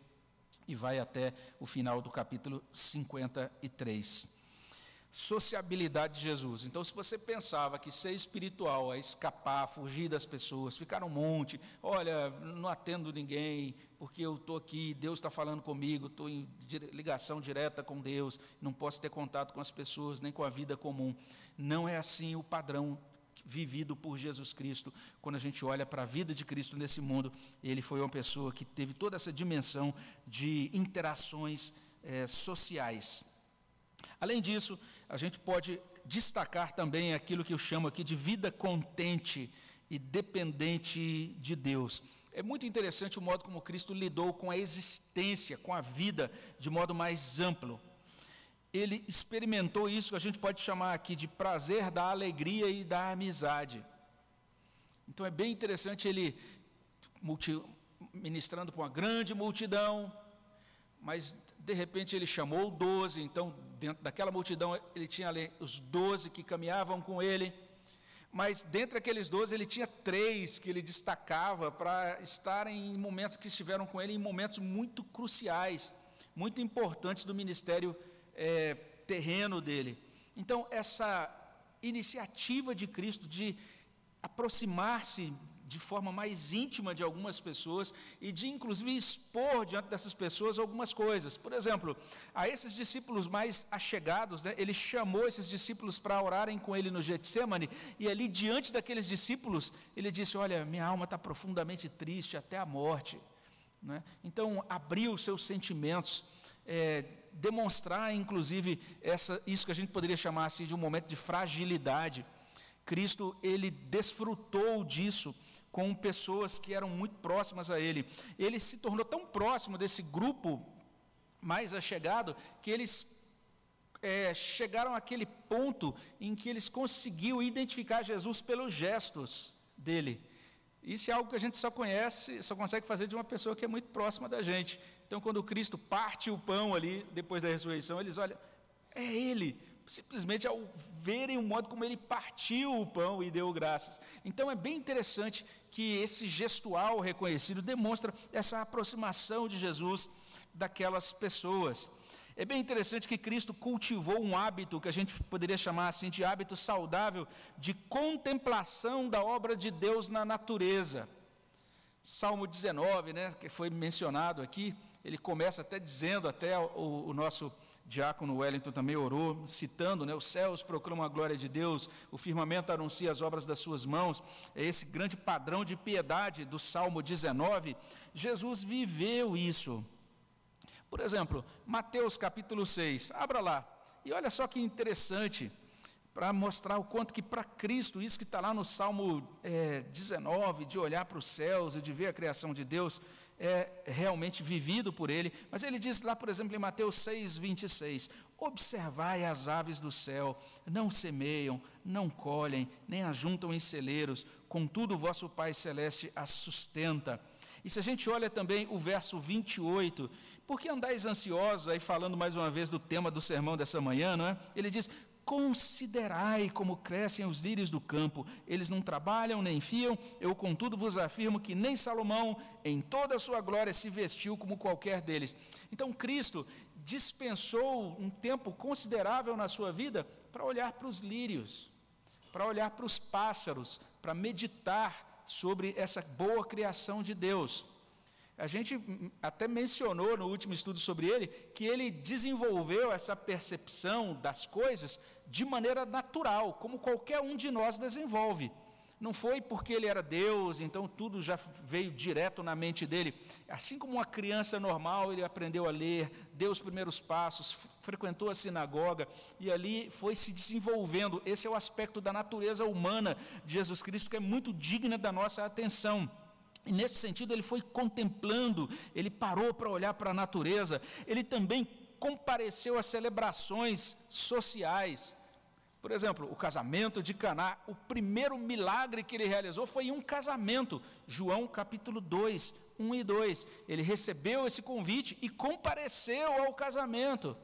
e vai até o final do capítulo 53 sociabilidade de Jesus. Então, se você pensava que ser espiritual é escapar, fugir das pessoas, ficar um monte, olha, não atendo ninguém, porque eu estou aqui, Deus está falando comigo, estou em ligação direta com Deus, não posso ter contato com as pessoas, nem com a vida comum. Não é assim o padrão vivido por Jesus Cristo. Quando a gente olha para a vida de Cristo nesse mundo, ele foi uma pessoa que teve toda essa dimensão de interações é, sociais. Além disso, a gente pode destacar também aquilo que eu chamo aqui de vida contente e dependente de Deus. É muito interessante o modo como Cristo lidou com a existência, com a vida, de modo mais amplo. Ele experimentou isso que a gente pode chamar aqui de prazer da alegria e da amizade. Então é bem interessante ele ministrando para uma grande multidão, mas de repente ele chamou doze, então dentro daquela multidão ele tinha ali os doze que caminhavam com ele, mas dentre aqueles doze ele tinha três que ele destacava para estarem em momentos que estiveram com ele em momentos muito cruciais, muito importantes do ministério é, terreno dele. Então essa iniciativa de Cristo de aproximar-se de forma mais íntima de algumas pessoas e de inclusive expor diante dessas pessoas algumas coisas. Por exemplo, a esses discípulos mais achegados, né, ele chamou esses discípulos para orarem com ele no Getsemane e ali diante daqueles discípulos ele disse: Olha, minha alma está profundamente triste até a morte. Né? Então abriu seus sentimentos. É, demonstrar, inclusive, essa, isso que a gente poderia chamar assim, de um momento de fragilidade. Cristo ele desfrutou disso com pessoas que eram muito próximas a ele. Ele se tornou tão próximo desse grupo mais achegado que eles é, chegaram àquele ponto em que eles conseguiam identificar Jesus pelos gestos dele. Isso é algo que a gente só conhece, só consegue fazer de uma pessoa que é muito próxima da gente. Então, quando Cristo parte o pão ali, depois da ressurreição, eles olham, é Ele, simplesmente ao verem o modo como ele partiu o pão e deu graças. Então é bem interessante que esse gestual reconhecido demonstra essa aproximação de Jesus daquelas pessoas. É bem interessante que Cristo cultivou um hábito que a gente poderia chamar assim de hábito saudável de contemplação da obra de Deus na natureza. Salmo 19, né, que foi mencionado aqui, ele começa até dizendo, até o, o nosso diácono Wellington também orou, citando, né, os céus proclamam a glória de Deus, o firmamento anuncia as obras das suas mãos, é esse grande padrão de piedade do Salmo 19. Jesus viveu isso. Por exemplo, Mateus capítulo 6, abra lá, e olha só que interessante, para mostrar o quanto que para Cristo, isso que está lá no Salmo é, 19, de olhar para os céus e de ver a criação de Deus, é realmente vivido por ele, mas ele diz lá, por exemplo, em Mateus 6, 26, observai as aves do céu, não semeiam, não colhem, nem ajuntam em celeiros, contudo vosso Pai Celeste as sustenta. E se a gente olha também o verso 28, por que andais ansiosos, aí falando mais uma vez do tema do sermão dessa manhã, não é? Ele diz, Considerai como crescem os lírios do campo, eles não trabalham nem fiam, eu contudo vos afirmo que nem Salomão, em toda a sua glória, se vestiu como qualquer deles. Então Cristo dispensou um tempo considerável na sua vida para olhar para os lírios, para olhar para os pássaros, para meditar sobre essa boa criação de Deus. A gente até mencionou no último estudo sobre ele que ele desenvolveu essa percepção das coisas de maneira natural, como qualquer um de nós desenvolve. Não foi porque ele era Deus, então tudo já veio direto na mente dele. Assim como uma criança normal, ele aprendeu a ler, deu os primeiros passos, frequentou a sinagoga e ali foi se desenvolvendo. Esse é o aspecto da natureza humana de Jesus Cristo que é muito digna da nossa atenção. E nesse sentido, ele foi contemplando, ele parou para olhar para a natureza, ele também compareceu às celebrações sociais. Por exemplo, o casamento de Caná, o primeiro milagre que ele realizou foi em um casamento. João capítulo 2, 1 e 2. Ele recebeu esse convite e compareceu ao casamento.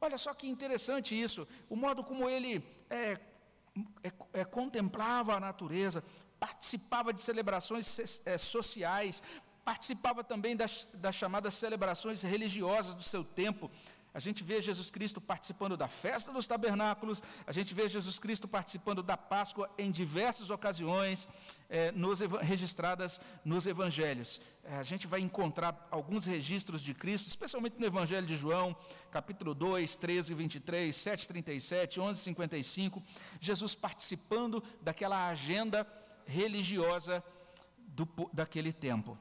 Olha só que interessante isso, o modo como ele é, é, é, contemplava a natureza, participava de celebrações é, sociais, participava também das, das chamadas celebrações religiosas do seu tempo. A gente vê Jesus Cristo participando da festa dos tabernáculos, a gente vê Jesus Cristo participando da Páscoa em diversas ocasiões eh, nos, registradas nos evangelhos. Eh, a gente vai encontrar alguns registros de Cristo, especialmente no Evangelho de João, capítulo 2, 13 e 23, 7, 37, 11, 55, Jesus participando daquela agenda religiosa do, daquele tempo.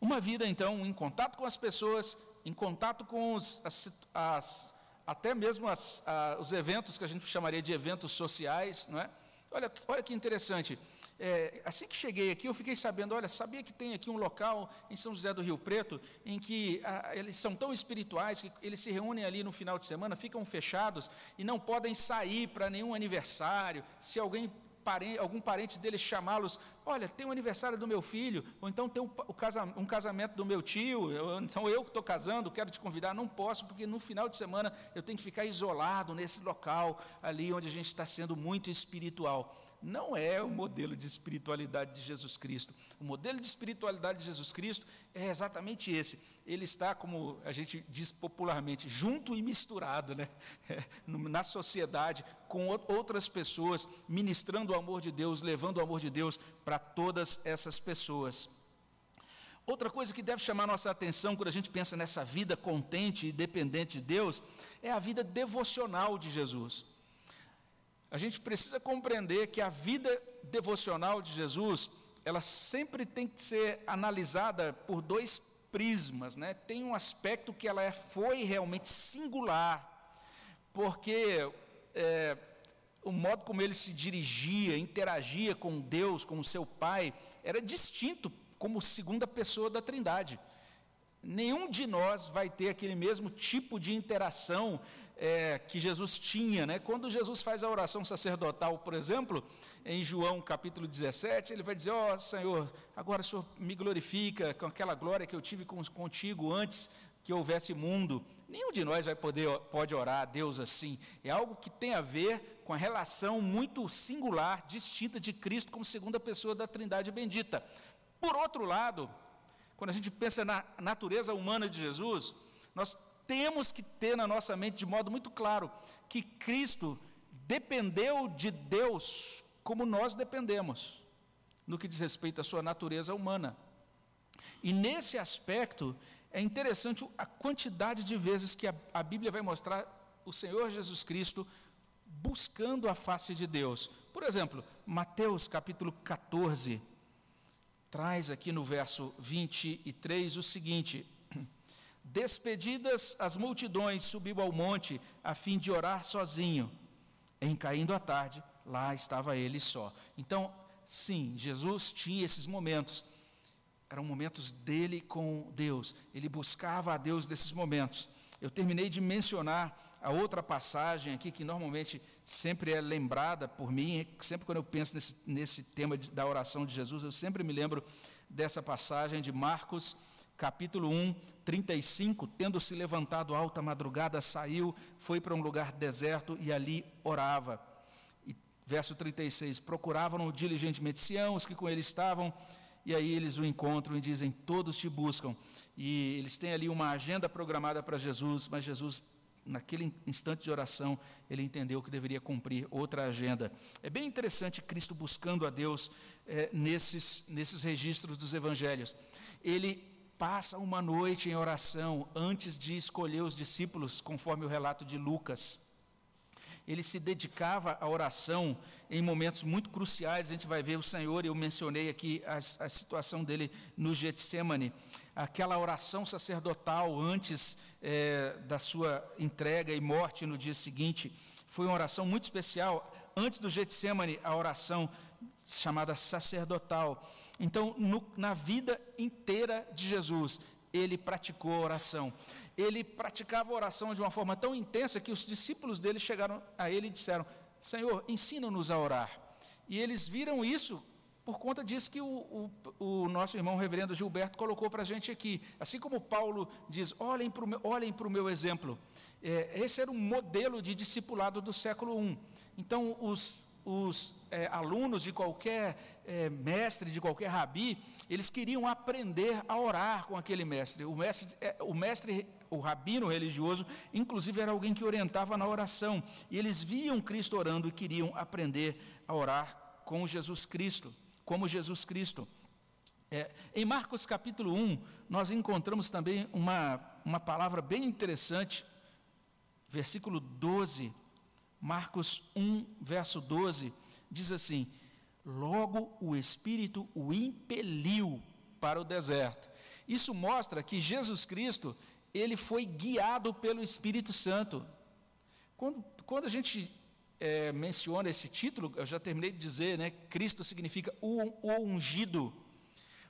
Uma vida, então, em contato com as pessoas, em contato com os, as, as, até mesmo as, os eventos que a gente chamaria de eventos sociais, não é? Olha, olha que interessante. É, assim que cheguei aqui, eu fiquei sabendo, olha, sabia que tem aqui um local em São José do Rio Preto, em que a, eles são tão espirituais que eles se reúnem ali no final de semana, ficam fechados e não podem sair para nenhum aniversário. Se alguém parente, algum parente deles chamá-los, olha, tem o aniversário do meu filho, ou então tem um casamento do meu tio, então eu que estou casando, quero te convidar, não posso, porque no final de semana eu tenho que ficar isolado nesse local ali onde a gente está sendo muito espiritual não é o modelo de espiritualidade de Jesus Cristo. O modelo de espiritualidade de Jesus Cristo é exatamente esse. Ele está, como a gente diz popularmente, junto e misturado né? É, na sociedade, com outras pessoas, ministrando o amor de Deus, levando o amor de Deus para todas essas pessoas. Outra coisa que deve chamar nossa atenção quando a gente pensa nessa vida contente e dependente de Deus é a vida devocional de Jesus a gente precisa compreender que a vida devocional de Jesus, ela sempre tem que ser analisada por dois prismas, né? Tem um aspecto que ela é, foi realmente singular, porque é, o modo como ele se dirigia, interagia com Deus, com o seu Pai, era distinto como segunda pessoa da Trindade. Nenhum de nós vai ter aquele mesmo tipo de interação é, que Jesus tinha. Né? Quando Jesus faz a oração sacerdotal, por exemplo, em João capítulo 17, ele vai dizer: Ó oh, Senhor, agora o Senhor me glorifica com aquela glória que eu tive contigo antes que houvesse mundo. Nenhum de nós vai poder pode orar a Deus assim. É algo que tem a ver com a relação muito singular, distinta de Cristo como segunda pessoa da Trindade bendita. Por outro lado, quando a gente pensa na natureza humana de Jesus, nós temos que ter na nossa mente de modo muito claro que Cristo dependeu de Deus como nós dependemos, no que diz respeito à sua natureza humana. E nesse aspecto, é interessante a quantidade de vezes que a, a Bíblia vai mostrar o Senhor Jesus Cristo buscando a face de Deus. Por exemplo, Mateus capítulo 14, traz aqui no verso 23 o seguinte: Despedidas as multidões, subiu ao monte a fim de orar sozinho. Em caindo a tarde, lá estava ele só. Então, sim, Jesus tinha esses momentos. Eram momentos dele com Deus. Ele buscava a Deus nesses momentos. Eu terminei de mencionar a outra passagem aqui que normalmente sempre é lembrada por mim, sempre quando eu penso nesse, nesse tema de, da oração de Jesus, eu sempre me lembro dessa passagem de Marcos capítulo 1, 35, tendo se levantado alta madrugada, saiu, foi para um lugar deserto e ali orava. E, verso 36, procuravam diligentemente Sião, os que com ele estavam, e aí eles o encontram e dizem, todos te buscam. E eles têm ali uma agenda programada para Jesus, mas Jesus, naquele instante de oração, ele entendeu que deveria cumprir outra agenda. É bem interessante Cristo buscando a Deus é, nesses, nesses registros dos evangelhos. Ele passa uma noite em oração antes de escolher os discípulos, conforme o relato de Lucas. Ele se dedicava à oração em momentos muito cruciais. A gente vai ver o Senhor, eu mencionei aqui a, a situação dele no Getsemane, aquela oração sacerdotal antes é, da sua entrega e morte no dia seguinte. Foi uma oração muito especial. Antes do Getsemane, a oração chamada sacerdotal. Então, no, na vida inteira de Jesus, ele praticou a oração. Ele praticava a oração de uma forma tão intensa que os discípulos dele chegaram a ele e disseram: Senhor, ensina-nos a orar. E eles viram isso por conta disso que o, o, o nosso irmão reverendo Gilberto colocou para a gente aqui. Assim como Paulo diz: olhem para o meu, olhem meu exemplo. É, esse era um modelo de discipulado do século I. Então, os, os é, alunos de qualquer é, mestre, de qualquer rabi, eles queriam aprender a orar com aquele mestre. O mestre, é, o mestre, o rabino religioso, inclusive era alguém que orientava na oração. E eles viam Cristo orando e queriam aprender a orar com Jesus Cristo, como Jesus Cristo. É, em Marcos capítulo 1, nós encontramos também uma, uma palavra bem interessante versículo 12, Marcos 1, verso 12, diz assim: Logo o Espírito o impeliu para o deserto. Isso mostra que Jesus Cristo, ele foi guiado pelo Espírito Santo. Quando, quando a gente é, menciona esse título, eu já terminei de dizer, né? Cristo significa o, o ungido.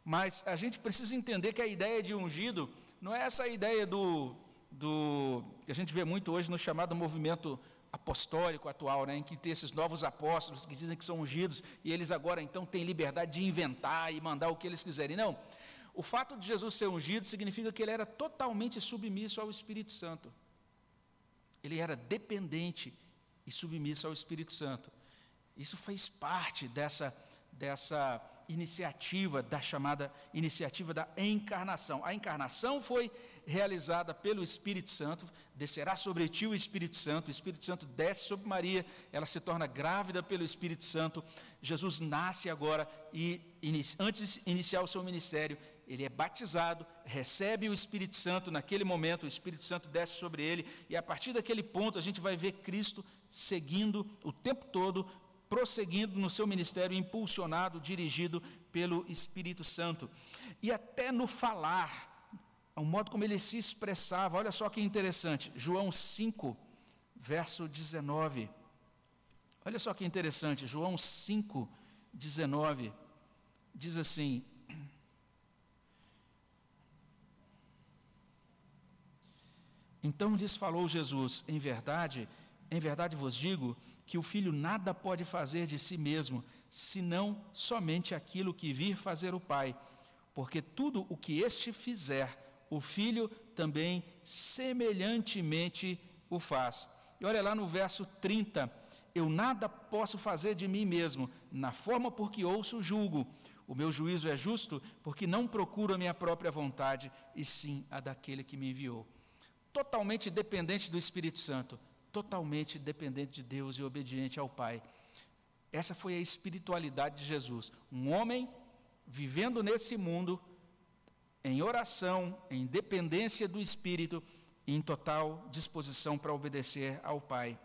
Mas a gente precisa entender que a ideia de ungido não é essa ideia do do que a gente vê muito hoje no chamado movimento apostólico atual, né, em que tem esses novos apóstolos que dizem que são ungidos e eles agora então têm liberdade de inventar e mandar o que eles quiserem. Não. O fato de Jesus ser ungido significa que ele era totalmente submisso ao Espírito Santo. Ele era dependente e submisso ao Espírito Santo. Isso fez parte dessa dessa iniciativa da chamada iniciativa da encarnação. A encarnação foi realizada pelo Espírito Santo, descerá sobre ti o Espírito Santo, o Espírito Santo desce sobre Maria, ela se torna grávida pelo Espírito Santo. Jesus nasce agora e, antes de iniciar o seu ministério, ele é batizado, recebe o Espírito Santo naquele momento, o Espírito Santo desce sobre ele, e a partir daquele ponto a gente vai ver Cristo seguindo o tempo todo, prosseguindo no seu ministério, impulsionado, dirigido pelo Espírito Santo. E até no falar, o modo como ele se expressava. Olha só que interessante, João 5, verso 19. Olha só que interessante, João 5, 19, diz assim: Então lhes falou Jesus: Em verdade, em verdade vos digo que o filho nada pode fazer de si mesmo, senão somente aquilo que vir fazer o Pai, porque tudo o que este fizer, o filho também semelhantemente o faz. E olha lá no verso 30, eu nada posso fazer de mim mesmo, na forma por que ouço julgo. O meu juízo é justo, porque não procuro a minha própria vontade, e sim a daquele que me enviou. Totalmente dependente do Espírito Santo, totalmente dependente de Deus e obediente ao Pai. Essa foi a espiritualidade de Jesus. Um homem vivendo nesse mundo, em oração, em dependência do Espírito, em total disposição para obedecer ao Pai.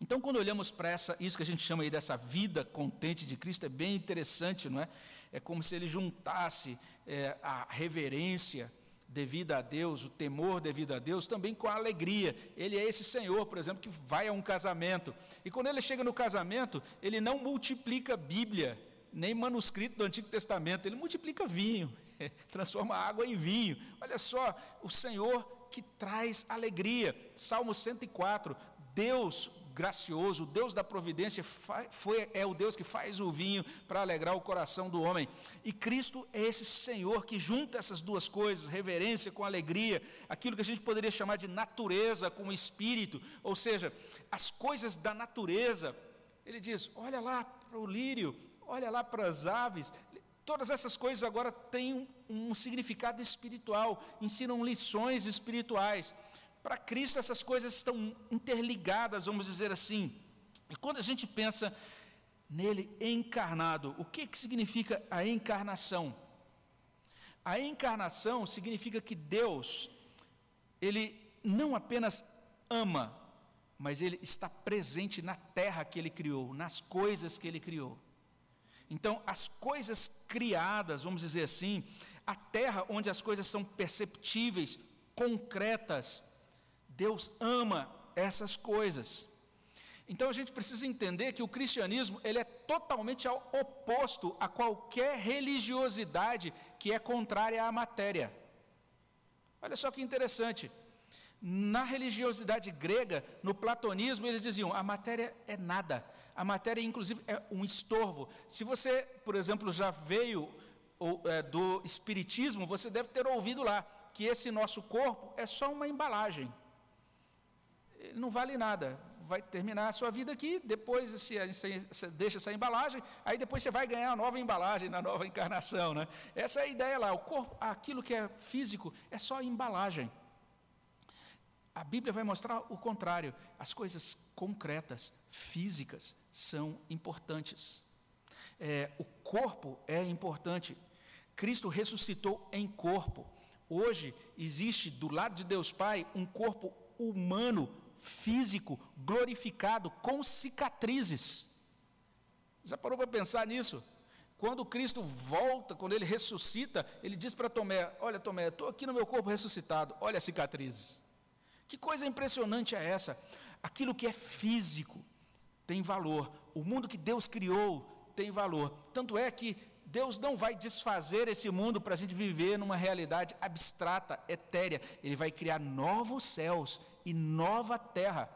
Então, quando olhamos para essa, isso que a gente chama aí dessa vida contente de Cristo, é bem interessante, não é? É como se ele juntasse é, a reverência devida a Deus, o temor devido a Deus, também com a alegria. Ele é esse Senhor, por exemplo, que vai a um casamento. E quando ele chega no casamento, ele não multiplica Bíblia, nem manuscrito do Antigo Testamento, ele multiplica vinho, transforma água em vinho. Olha só, o Senhor que traz alegria. Salmo 104, Deus gracioso, Deus da providência, foi, é o Deus que faz o vinho para alegrar o coração do homem. E Cristo é esse Senhor que junta essas duas coisas, reverência com alegria, aquilo que a gente poderia chamar de natureza com o espírito, ou seja, as coisas da natureza. Ele diz: olha lá para o lírio, olha lá para as aves, Todas essas coisas agora têm um, um significado espiritual, ensinam lições espirituais. Para Cristo, essas coisas estão interligadas, vamos dizer assim. E quando a gente pensa nele encarnado, o que, que significa a encarnação? A encarnação significa que Deus, Ele não apenas ama, mas Ele está presente na terra que Ele criou, nas coisas que Ele criou. Então, as coisas criadas, vamos dizer assim, a terra onde as coisas são perceptíveis, concretas, Deus ama essas coisas. Então a gente precisa entender que o cristianismo ele é totalmente oposto a qualquer religiosidade que é contrária à matéria. Olha só que interessante. Na religiosidade grega, no platonismo, eles diziam: a matéria é nada. A matéria, inclusive, é um estorvo. Se você, por exemplo, já veio é, do espiritismo, você deve ter ouvido lá que esse nosso corpo é só uma embalagem. Ele não vale nada. Vai terminar a sua vida aqui, depois você deixa essa embalagem, aí depois você vai ganhar a nova embalagem na nova encarnação. Né? Essa é a ideia lá. O corpo, aquilo que é físico, é só embalagem. A Bíblia vai mostrar o contrário. As coisas concretas, físicas, são importantes. É, o corpo é importante. Cristo ressuscitou em corpo. Hoje existe do lado de Deus Pai um corpo humano, físico, glorificado, com cicatrizes. Já parou para pensar nisso? Quando Cristo volta, quando ele ressuscita, ele diz para Tomé: Olha, Tomé, estou aqui no meu corpo ressuscitado, olha as cicatrizes. Que coisa impressionante é essa? Aquilo que é físico tem valor, o mundo que Deus criou tem valor. Tanto é que Deus não vai desfazer esse mundo para a gente viver numa realidade abstrata, etérea. Ele vai criar novos céus e nova terra.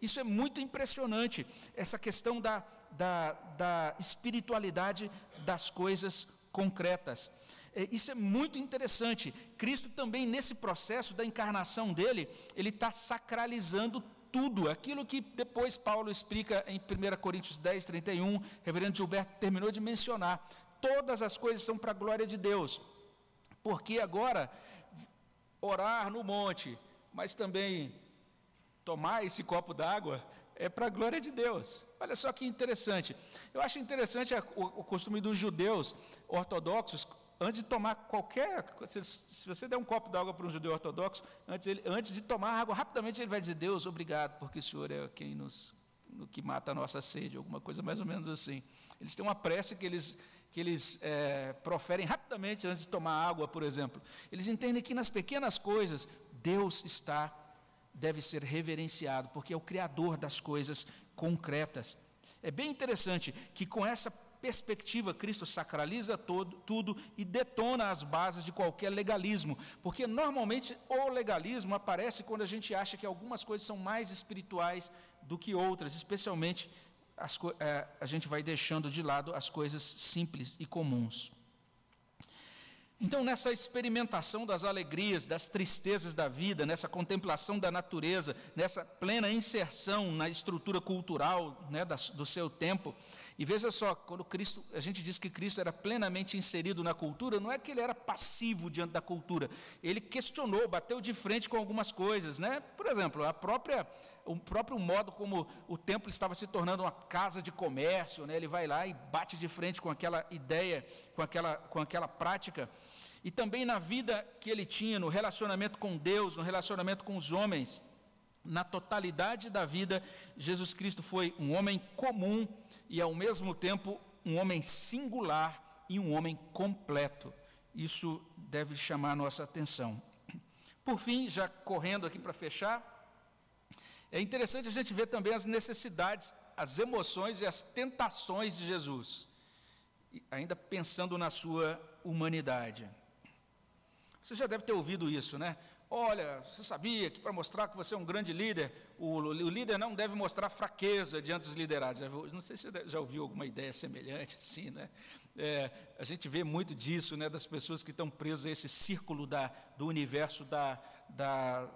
Isso é muito impressionante, essa questão da, da, da espiritualidade das coisas concretas. É, isso é muito interessante. Cristo também, nesse processo da encarnação dele, ele está sacralizando tudo. Aquilo que depois Paulo explica em 1 Coríntios 10, 31, o reverendo Gilberto terminou de mencionar. Todas as coisas são para a glória de Deus. Porque agora, orar no monte, mas também tomar esse copo d'água, é para a glória de Deus. Olha só que interessante. Eu acho interessante o costume dos judeus ortodoxos antes de tomar qualquer. Se, você der um copo d'água para um judeu ortodoxo, antes, ele, antes de tomar água, rapidamente ele vai dizer: Deus, obrigado, porque o Senhor é quem nos no que mata a nossa sede, alguma coisa mais ou menos assim. Eles têm uma prece que eles, que eles é, proferem rapidamente antes de tomar água, por exemplo. Eles entendem que nas pequenas coisas Deus está, deve ser reverenciado, porque é o Criador das coisas concretas. É bem interessante que com essa perspectiva, Cristo sacraliza todo, tudo e detona as bases de qualquer legalismo, porque normalmente o legalismo aparece quando a gente acha que algumas coisas são mais espirituais do que outras, especialmente as, é, a gente vai deixando de lado as coisas simples e comuns. Então, nessa experimentação das alegrias, das tristezas da vida, nessa contemplação da natureza, nessa plena inserção na estrutura cultural né, do seu tempo, e veja só, quando Cristo, a gente diz que Cristo era plenamente inserido na cultura, não é que ele era passivo diante da cultura, ele questionou, bateu de frente com algumas coisas, né? Por exemplo, a própria, o próprio modo como o templo estava se tornando uma casa de comércio, né? Ele vai lá e bate de frente com aquela ideia, com aquela, com aquela prática e também na vida que ele tinha, no relacionamento com Deus, no relacionamento com os homens. Na totalidade da vida, Jesus Cristo foi um homem comum e, ao mesmo tempo, um homem singular e um homem completo. Isso deve chamar a nossa atenção. Por fim, já correndo aqui para fechar, é interessante a gente ver também as necessidades, as emoções e as tentações de Jesus, ainda pensando na sua humanidade. Você já deve ter ouvido isso, né? Olha, você sabia que para mostrar que você é um grande líder, o, o, líder não deve mostrar fraqueza diante dos liderados. Não sei se você já ouviu alguma ideia semelhante assim, né? É, a gente vê muito disso, né, das pessoas que estão presas a esse círculo da, do universo da, da,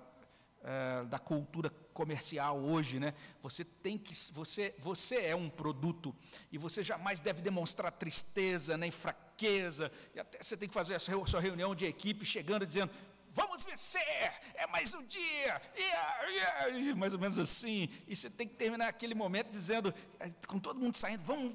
é, da cultura comercial hoje, né? Você tem que, você, você é um produto e você jamais deve demonstrar tristeza nem fraqueza. E até você tem que fazer a sua reunião de equipe chegando dizendo: vamos vencer, é mais um dia, yeah, yeah, mais ou menos assim. E você tem que terminar aquele momento dizendo, eh, com todo mundo saindo, vamos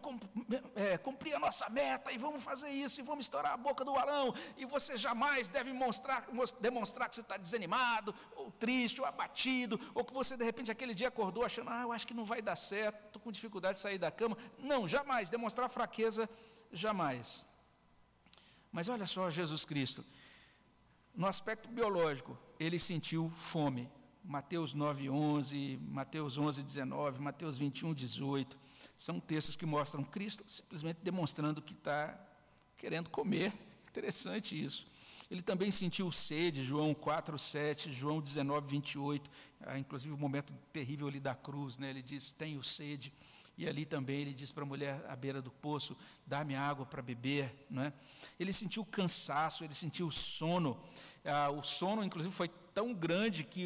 é, cumprir a nossa meta e vamos fazer isso e vamos estourar a boca do balão. E você jamais deve mostrar, demonstrar que você está desanimado, ou triste, ou abatido, ou que você de repente aquele dia acordou achando, ah, eu acho que não vai dar certo, estou com dificuldade de sair da cama. Não, jamais, demonstrar fraqueza, jamais. Mas olha só Jesus Cristo no aspecto biológico, ele sentiu fome. Mateus 9, 11, Mateus 11, 19, Mateus 21, 18. São textos que mostram Cristo simplesmente demonstrando que está querendo comer. Interessante isso. Ele também sentiu sede, João 4, 7, João 19, 28, ah, inclusive o momento terrível ali da cruz, né? ele diz: Tenho sede. E ali também ele diz para a mulher à beira do poço: Dá-me água para beber. Não é? Ele sentiu cansaço, ele sentiu sono. Ah, o sono, inclusive, foi tão grande que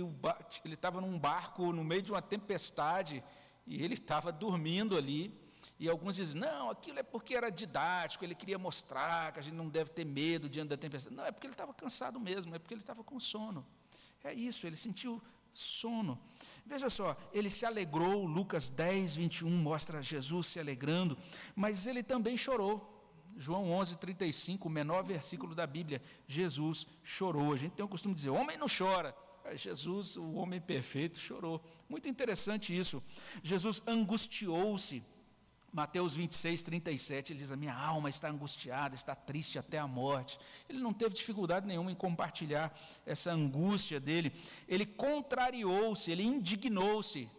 ele estava num barco no meio de uma tempestade e ele estava dormindo ali. E alguns dizem, não, aquilo é porque era didático, ele queria mostrar que a gente não deve ter medo diante da tempestade. Não, é porque ele estava cansado mesmo, é porque ele estava com sono. É isso, ele sentiu sono. Veja só, ele se alegrou, Lucas 10, 21 mostra Jesus se alegrando, mas ele também chorou. João 11, 35, o menor versículo da Bíblia, Jesus chorou. A gente tem o costume de dizer, homem não chora. Jesus, o homem perfeito, chorou. Muito interessante isso. Jesus angustiou-se. Mateus 26, 37, ele diz: A minha alma está angustiada, está triste até a morte. Ele não teve dificuldade nenhuma em compartilhar essa angústia dele. Ele contrariou-se, ele indignou-se.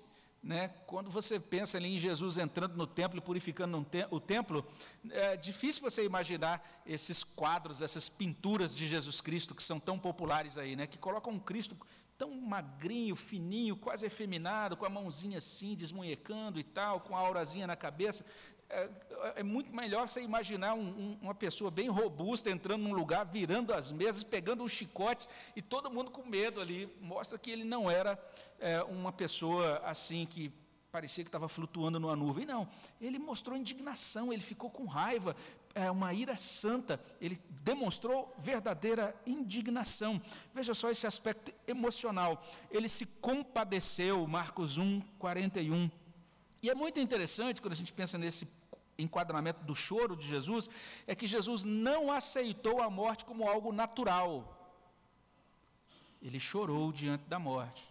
Né? Quando você pensa ali em Jesus entrando no templo e purificando o templo, é difícil você imaginar esses quadros, essas pinturas de Jesus Cristo que são tão populares aí, né? que colocam um Cristo tão magrinho, fininho, quase efeminado, com a mãozinha assim, desmunhecando e tal, com a aurazinha na cabeça. É, é, muito melhor você imaginar um, um, uma pessoa bem robusta entrando num lugar, virando as mesas, pegando uns chicotes e todo mundo com medo ali. Mostra que ele não era é, uma pessoa assim que parecia que estava flutuando numa nuvem. Não, ele mostrou indignação, ele ficou com raiva, é, uma ira santa, ele demonstrou verdadeira indignação. Veja só esse aspecto emocional. Ele se compadeceu, Marcos 1, 41 e é muito interessante quando a gente pensa nesse enquadramento do choro de Jesus, é que Jesus não aceitou a morte como algo natural. Ele chorou diante da morte.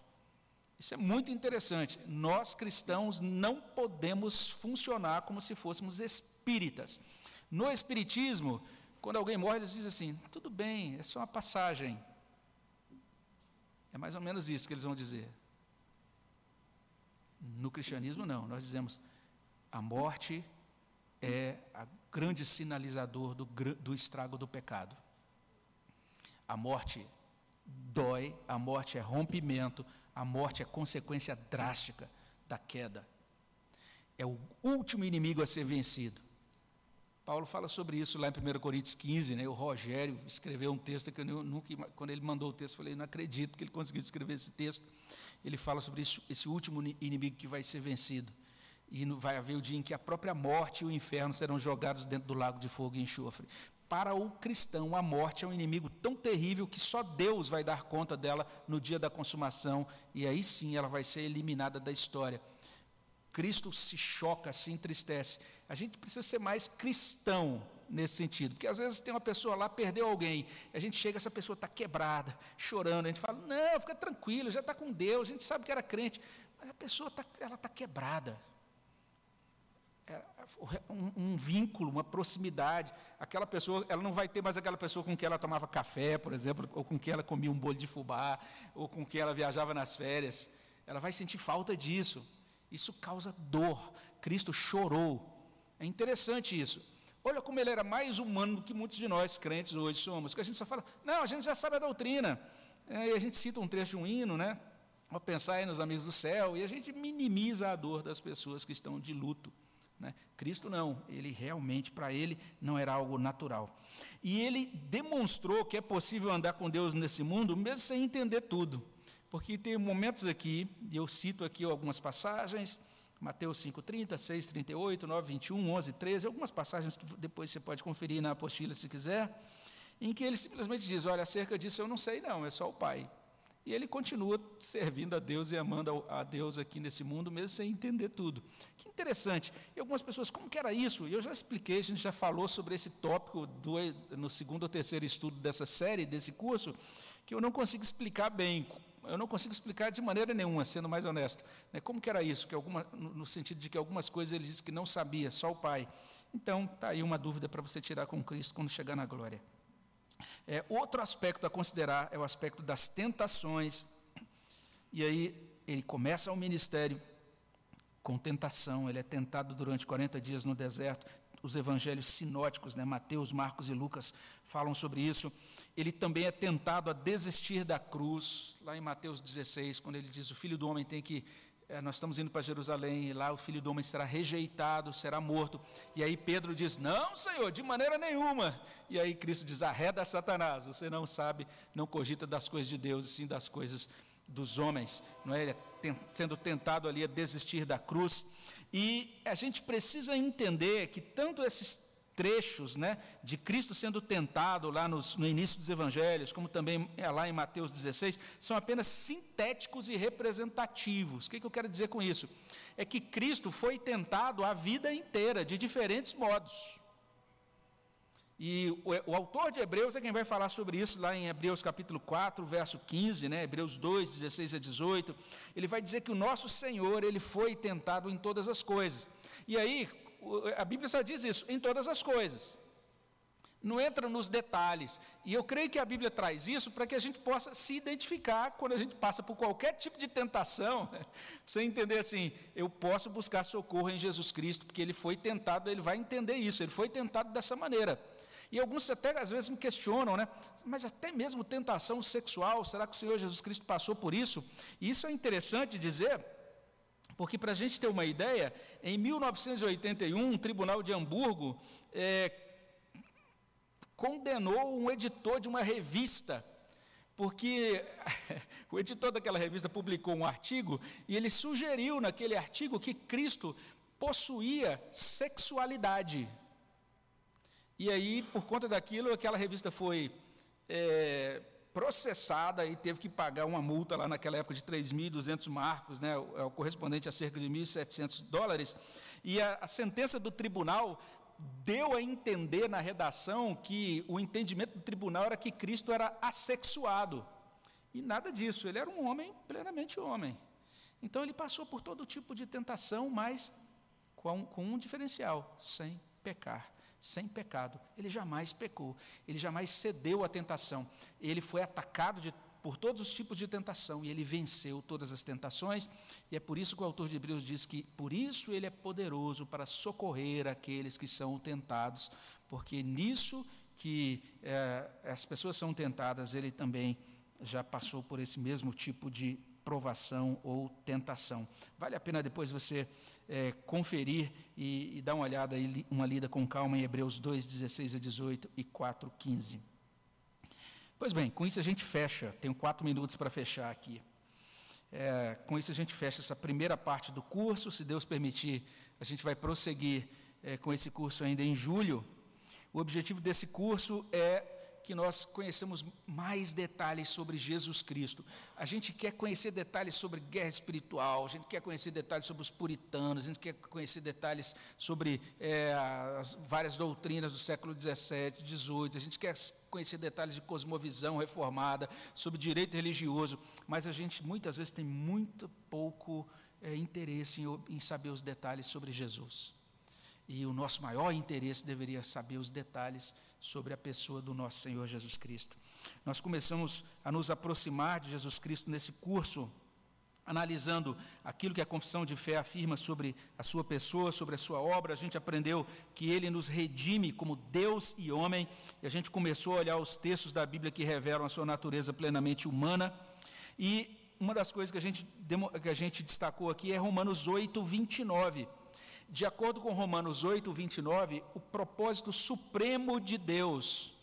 Isso é muito interessante. Nós cristãos não podemos funcionar como se fôssemos espíritas. No espiritismo, quando alguém morre, eles dizem assim: tudo bem, é só uma passagem. É mais ou menos isso que eles vão dizer. No cristianismo, não. Nós dizemos a morte é a grande sinalizador do, do estrago do pecado. A morte dói, a morte é rompimento, a morte é consequência drástica da queda. É o último inimigo a ser vencido. Paulo fala sobre isso lá em 1 Coríntios 15, né? O Rogério escreveu um texto que eu nunca, quando ele mandou o texto, eu falei, não acredito que ele conseguiu escrever esse texto ele fala sobre isso, esse último inimigo que vai ser vencido. E vai haver o dia em que a própria morte e o inferno serão jogados dentro do lago de fogo e enxofre. Para o cristão, a morte é um inimigo tão terrível que só Deus vai dar conta dela no dia da consumação, e aí sim ela vai ser eliminada da história. Cristo se choca, se entristece. A gente precisa ser mais cristão nesse sentido. Porque às vezes tem uma pessoa lá, perdeu alguém, a gente chega, essa pessoa está quebrada, chorando, a gente fala, não, fica tranquilo, já está com Deus, a gente sabe que era crente, mas a pessoa está ela está quebrada. É, um, um, vínculo, uma proximidade. Aquela pessoa, ela não vai ter mais aquela pessoa com quem ela tomava café, por exemplo, ou com quem ela comia um bolo de fubá, ou com quem ela viajava nas férias. Ela vai sentir falta disso. Isso causa dor. Cristo chorou. É interessante isso. Olha como ele era mais humano do que muitos de nós crentes hoje somos, que a gente só fala, não, a gente já sabe a doutrina. É, e a gente cita um trecho de um hino, né? Ao pensar aí nos amigos do céu, e a gente minimiza a dor das pessoas que estão de luto. Né? Cristo não, ele realmente, para ele, não era algo natural. E ele demonstrou que é possível andar com Deus nesse mundo, mesmo sem entender tudo. Porque tem momentos aqui, e eu cito aqui algumas passagens, Mateus 5,30, 6,38, 9,21, 11, 13, algumas passagens que depois você pode conferir na apostila se quiser, em que ele simplesmente diz: Olha, acerca disso eu não sei, não, é só o Pai. E ele continua servindo a Deus e amando a Deus aqui nesse mundo, mesmo sem entender tudo. Que interessante. E algumas pessoas, como que era isso? Eu já expliquei, a gente já falou sobre esse tópico do, no segundo ou terceiro estudo dessa série, desse curso, que eu não consigo explicar bem eu não consigo explicar de maneira nenhuma, sendo mais honesto. Né? Como que era isso? Que alguma, no sentido de que algumas coisas ele disse que não sabia, só o Pai. Então, está aí uma dúvida para você tirar com Cristo quando chegar na glória. É, outro aspecto a considerar é o aspecto das tentações. E aí ele começa o ministério com tentação, ele é tentado durante 40 dias no deserto. Os evangelhos sinóticos, né, Mateus, Marcos e Lucas, falam sobre isso. Ele também é tentado a desistir da cruz, lá em Mateus 16, quando ele diz: O filho do homem tem que. É, nós estamos indo para Jerusalém, e lá o filho do homem será rejeitado, será morto. E aí Pedro diz: Não, Senhor, de maneira nenhuma. E aí Cristo diz: Arreda Satanás, você não sabe, não cogita das coisas de Deus, e sim das coisas dos homens, não é? Ele é sendo tentado ali a desistir da cruz. E a gente precisa entender que tanto esses trechos né, de Cristo sendo tentado lá nos, no início dos evangelhos, como também é lá em Mateus 16, são apenas sintéticos e representativos. O que, que eu quero dizer com isso? É que Cristo foi tentado a vida inteira, de diferentes modos. E o, o, autor de Hebreus é quem vai falar sobre isso lá em Hebreus capítulo 4, verso 15, né? Hebreus 2, 16 a 18. Ele vai dizer que o nosso Senhor, ele foi tentado em todas as coisas. E aí, a Bíblia só diz isso, em todas as coisas. Não entra nos detalhes. E eu creio que a Bíblia traz isso para que a gente possa se identificar quando a gente passa por qualquer tipo de tentação. Você entender assim, eu posso buscar socorro em Jesus Cristo, porque ele foi tentado, ele vai entender isso, ele foi tentado dessa maneira. E alguns até às vezes me questionam, né? Mas até mesmo tentação sexual, será que o Senhor Jesus Cristo passou por isso? E isso é interessante dizer, porque para a gente ter uma ideia, em 1981, um tribunal de Hamburgo é, condenou um editor de uma revista porque o editor daquela revista publicou um artigo e ele sugeriu naquele artigo que Cristo possuía sexualidade. E aí, por conta daquilo, aquela revista foi é, processada e teve que pagar uma multa lá naquela época de 3.200 marcos, né, o, é o correspondente a cerca de 1.700 dólares. E a, a sentença do tribunal deu a entender na redação que o entendimento do tribunal era que Cristo era assexuado. E nada disso, ele era um homem plenamente homem. Então ele passou por todo tipo de tentação, mas com, com um diferencial: sem pecar sem pecado. Ele jamais pecou, ele jamais cedeu à tentação. Ele foi atacado de, por todos os tipos de tentação e ele venceu todas as tentações. E é por isso que o autor de Hebreus diz que por isso ele é poderoso para socorrer aqueles que são tentados, porque nisso que é, as pessoas são tentadas, ele também já passou por esse mesmo tipo de provação ou tentação. Vale a pena depois você é, conferir e, e, dar uma olhada, uma lida com calma em Hebreus 2, 16 a 18 e 4, 15. Pois bem, com isso a gente fecha, tenho quatro minutos para fechar aqui. É, com isso a gente fecha essa primeira parte do curso, se Deus permitir, a gente vai prosseguir é, com esse curso ainda em julho. O objetivo desse curso é que nós conheçamos mais detalhes sobre Jesus Cristo. A gente quer conhecer detalhes sobre guerra espiritual, a gente quer conhecer detalhes sobre os puritanos, a gente quer conhecer detalhes sobre é, as várias doutrinas do século XVII, XVIII, a gente quer conhecer detalhes de cosmovisão reformada, sobre direito religioso, mas a gente muitas vezes tem muito pouco é, interesse em, em saber os detalhes sobre Jesus. E o nosso maior interesse deveria saber os detalhes sobre a pessoa do nosso Senhor Jesus Cristo. Nós começamos a nos aproximar de Jesus Cristo nesse curso, analisando aquilo que a confissão de fé afirma sobre a sua pessoa, sobre a sua obra. A gente aprendeu que ele nos redime como Deus e homem, e a gente começou a olhar os textos da Bíblia que revelam a sua natureza plenamente humana. E uma das coisas que a gente, que a gente destacou aqui é Romanos 8, 29 de acordo com Romanos 8, 29, o propósito supremo de Deus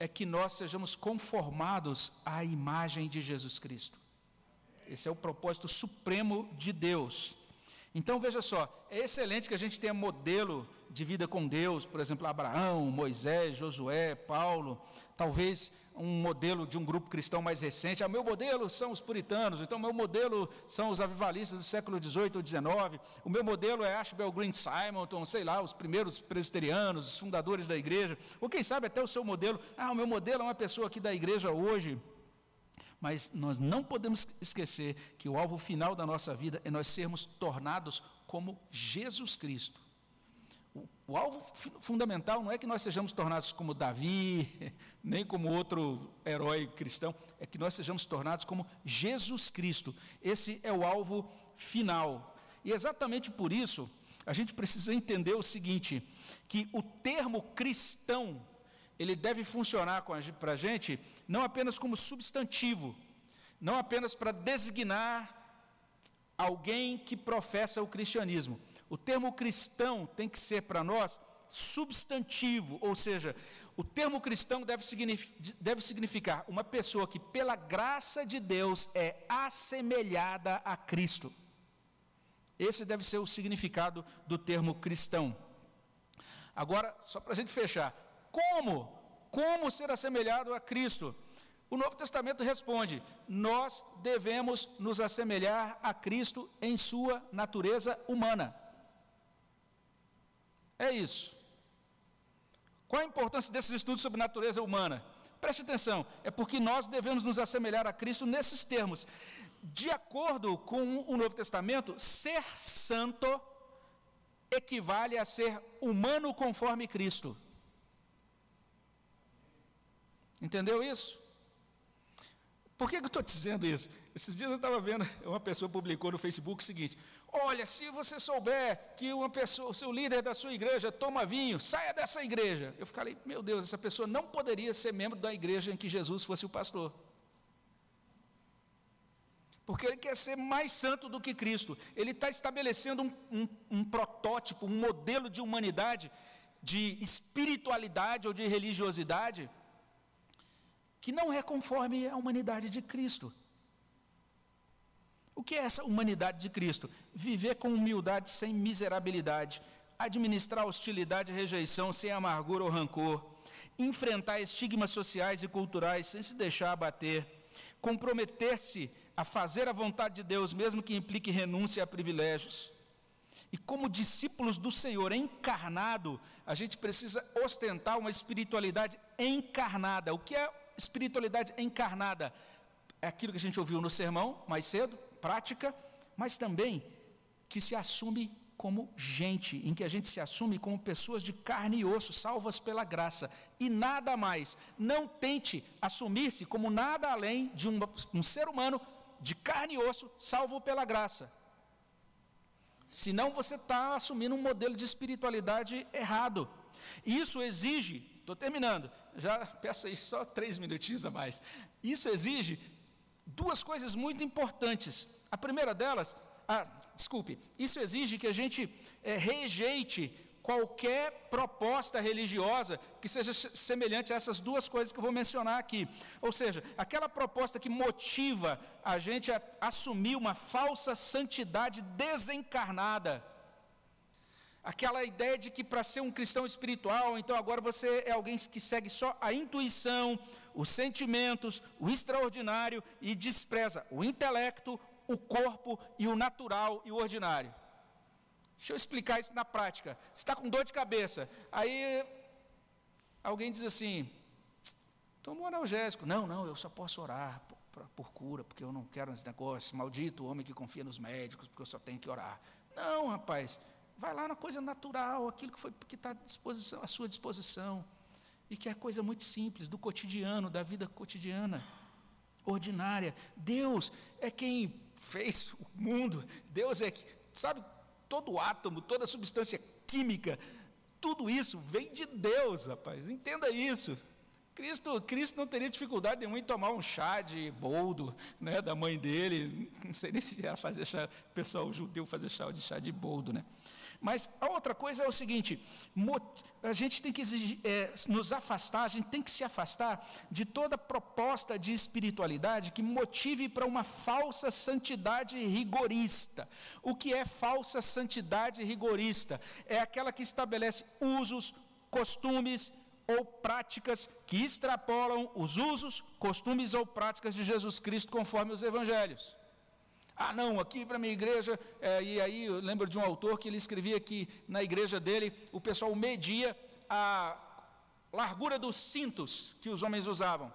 é que nós sejamos conformados à imagem de Jesus Cristo. Esse é o propósito supremo de Deus. Então veja só, é excelente que a gente tenha modelo de vida com Deus, por exemplo, Abraão, Moisés, Josué, Paulo, talvez um modelo de um grupo cristão mais recente. Ah, meu modelo são os puritanos, então meu modelo são os avivalistas do século XVIII ou XIX. O meu modelo é Ashbel Green Simonton, sei lá, os primeiros presbiterianos, os fundadores da igreja. Ou quem sabe até o seu modelo. Ah, o meu modelo é uma pessoa aqui da igreja hoje. Mas nós não podemos esquecer que o alvo final da nossa vida é nós sermos tornados como Jesus Cristo. O alvo fundamental não é que nós sejamos tornados como Davi, nem como outro herói cristão, é que nós sejamos tornados como Jesus Cristo. Esse é o alvo final. E exatamente por isso, a gente precisa entender o seguinte: que o termo cristão, ele deve funcionar para a gente não apenas como substantivo, não apenas para designar alguém que professa o cristianismo. O termo cristão tem que ser para nós substantivo, ou seja, o termo cristão deve, deve significar uma pessoa que, pela graça de Deus, é assemelhada a Cristo. Esse deve ser o significado do termo cristão. Agora, só para a gente fechar, como? Como ser assemelhado a Cristo? O Novo Testamento responde: nós devemos nos assemelhar a Cristo em sua natureza humana. É isso. Qual a importância desses estudos sobre natureza humana? Preste atenção, é porque nós devemos nos assemelhar a Cristo nesses termos. De acordo com o Novo Testamento, ser santo equivale a ser humano conforme Cristo. Entendeu isso? Por que, eu estou dizendo isso? Esses dias eu estava vendo, uma pessoa publicou no Facebook o seguinte: Olha, se você souber que uma pessoa, o seu líder da sua igreja toma vinho, saia dessa igreja. Eu falei, meu Deus, essa pessoa não poderia ser membro da igreja em que Jesus fosse o pastor. Porque ele quer ser mais santo do que Cristo. Ele está estabelecendo um, um, um protótipo, um modelo de humanidade, de espiritualidade ou de religiosidade, que não é conforme a humanidade de Cristo. O que é essa humanidade de Cristo? Viver com humildade sem miserabilidade, administrar hostilidade e rejeição sem amargura ou rancor, enfrentar estigmas sociais e culturais sem se deixar abater, comprometer-se a fazer a vontade de Deus, mesmo que implique renúncia a privilégios. E como discípulos do Senhor encarnado, a gente precisa ostentar uma espiritualidade encarnada. O que é espiritualidade encarnada? É aquilo que a gente ouviu no sermão mais cedo, prática, mas também que se assume como gente, em que a gente se assume como pessoas de carne e osso, salvas pela graça, e nada mais. Não tente assumir-se como nada além de um, um ser humano de carne e osso, salvo pela graça. Senão você está assumindo um modelo de espiritualidade errado. Isso exige, estou terminando, já peço aí só três minutinhos a mais. Isso exige duas coisas muito importantes. A primeira delas, ah, desculpe, isso exige que a gente é, rejeite qualquer proposta religiosa que seja semelhante a essas duas coisas que eu vou mencionar aqui. Ou seja, aquela proposta que motiva a gente a assumir uma falsa santidade desencarnada. Aquela ideia de que para ser um cristão espiritual, então agora você é alguém que segue só a intuição, os sentimentos, o extraordinário e despreza o intelecto, o corpo e o natural e o ordinário. Deixa eu explicar isso na prática. Você está com dor de cabeça, aí alguém diz assim: toma um analgésico. Não, não, eu só posso orar por, por cura, porque eu não quero esse negócio. Maldito o homem que confia nos médicos, porque eu só tenho que orar. Não, rapaz, vai lá na coisa natural, aquilo que foi que está à, sua disposição e que é coisa muito simples, do cotidiano, da vida cotidiana, ordinária. Deus é quem fez o mundo, Deus é que, sabe, todo átomo, toda substância química, tudo isso vem de Deus, rapaz, entenda isso. Cristo, Cristo não teria dificuldade nenhuma em tomar um chá de boldo, né, da mãe dele, não sei nem se era fazer chá, pessoal judeu fazer chá de chá de boldo, né? Mas a outra coisa é o seguinte: a gente tem que exigir, é, nos afastar, a gente tem que se afastar de toda proposta de espiritualidade que motive para uma falsa santidade rigorista. O que é falsa santidade rigorista? É aquela que estabelece usos, costumes ou práticas que extrapolam os usos, costumes ou práticas de Jesus Cristo conforme os evangelhos. Ah, não, aqui para minha igreja, é, e aí eu lembro de um autor que ele escrevia que na igreja dele o pessoal media a largura dos cintos que os homens usavam.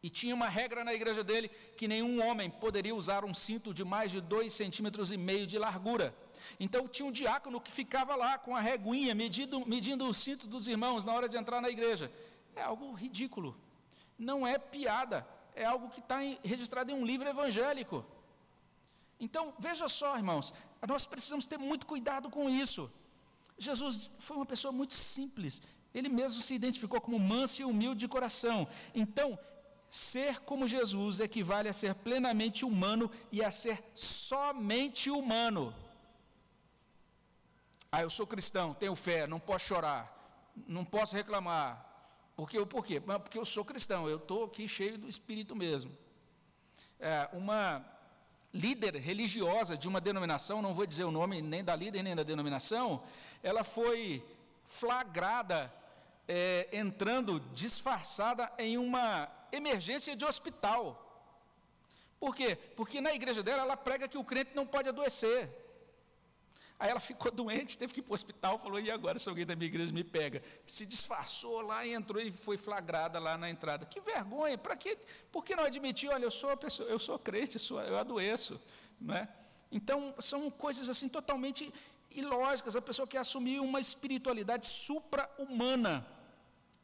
E tinha uma regra na igreja dele que nenhum homem poderia usar um cinto de mais de dois centímetros e meio de largura. Então tinha um diácono que ficava lá com a reguinha, medindo, medindo o cinto dos irmãos na hora de entrar na igreja. É algo ridículo. Não é piada. É algo que está registrado em um livro evangélico. Então, veja só, irmãos, nós precisamos ter muito cuidado com isso. Jesus foi uma pessoa muito simples. Ele mesmo se identificou como manso e humilde de coração. Então, ser como Jesus equivale a ser plenamente humano e a ser somente humano. Ah, eu sou cristão, tenho fé, não posso chorar, não posso reclamar. Porque, por quê? Porque eu sou cristão, eu estou aqui cheio do Espírito mesmo. É, uma líder religiosa de uma denominação, não vou dizer o nome nem da líder nem da denominação, ela foi flagrada é, entrando disfarçada em uma emergência de hospital. Por quê? Porque na igreja dela ela prega que o crente não pode adoecer. Aí ela ficou doente, teve que ir para o hospital, falou: e agora se alguém da minha igreja me pega? Se disfarçou lá, entrou e foi flagrada lá na entrada. Que vergonha! Para quê? Por que não admitir? Olha, eu sou pessoa, eu sou crente, eu, sou, eu adoeço, não é? Então são coisas assim totalmente ilógicas. A pessoa quer assumir uma espiritualidade supra-humana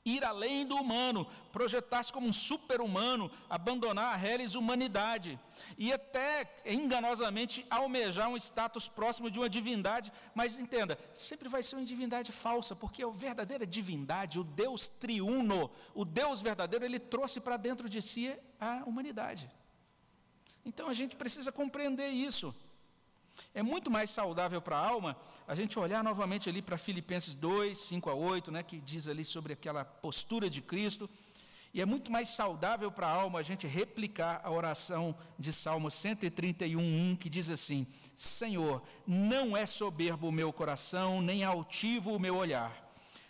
ir além do humano, projetar-se como um super-humano, abandonar a reles humanidade e até enganosamente almejar um status próximo de uma divindade, mas entenda, sempre vai ser uma divindade falsa, porque a verdadeira divindade, o Deus triuno, o Deus verdadeiro, ele trouxe para dentro de si a humanidade. Então a gente precisa compreender isso. É muito mais saudável para a alma a gente olhar novamente ali para Filipenses 2, 5 a 8, né, que diz ali sobre aquela postura de Cristo. E é muito mais saudável para a alma a gente replicar a oração de Salmo 131, 1, que diz assim: Senhor, não é soberbo o meu coração, nem altivo o meu olhar.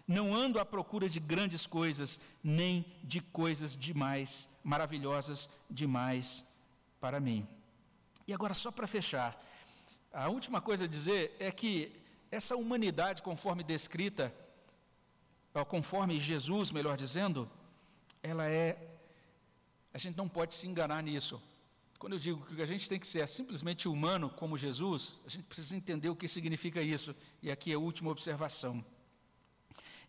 Não ando à procura de grandes coisas, nem de coisas demais, maravilhosas demais para mim. E agora, só para fechar, a última coisa a dizer é que essa humanidade, conforme descrita, conforme Jesus, melhor dizendo, ela é. A gente não pode se enganar nisso. Quando eu digo que a gente tem que ser simplesmente humano como Jesus, a gente precisa entender o que significa isso. E aqui é a última observação.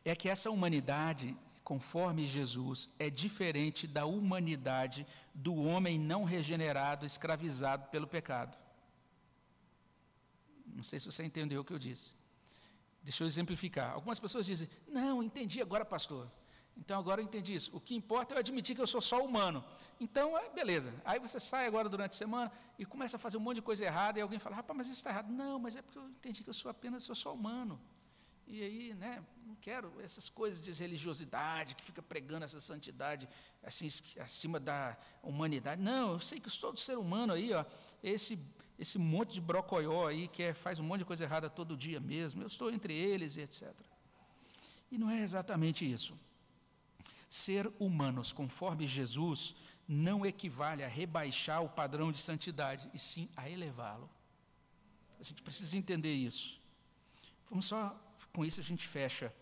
É que essa humanidade, conforme Jesus, é diferente da humanidade do homem não regenerado, escravizado pelo pecado. Não sei se você entendeu o que eu disse. Deixa eu exemplificar. Algumas pessoas dizem: Não, entendi agora, pastor. Então agora eu entendi isso. O que importa é eu admitir que eu sou só humano. Então, é, beleza. Aí você sai agora durante a semana e começa a fazer um monte de coisa errada e alguém fala: Rapaz, mas isso está errado. Não, mas é porque eu entendi que eu sou apenas sou só humano. E aí, né, não quero essas coisas de religiosidade que fica pregando essa santidade assim acima da humanidade. Não, eu sei que todo ser humano aí, ó, esse esse monte de brocoió aí que é, faz um monte de coisa errada todo dia mesmo, eu estou entre eles etc. E não é exatamente isso. Ser humanos conforme Jesus não equivale a rebaixar o padrão de santidade, e sim a elevá-lo. A gente precisa entender isso. Vamos só, com isso a gente fecha.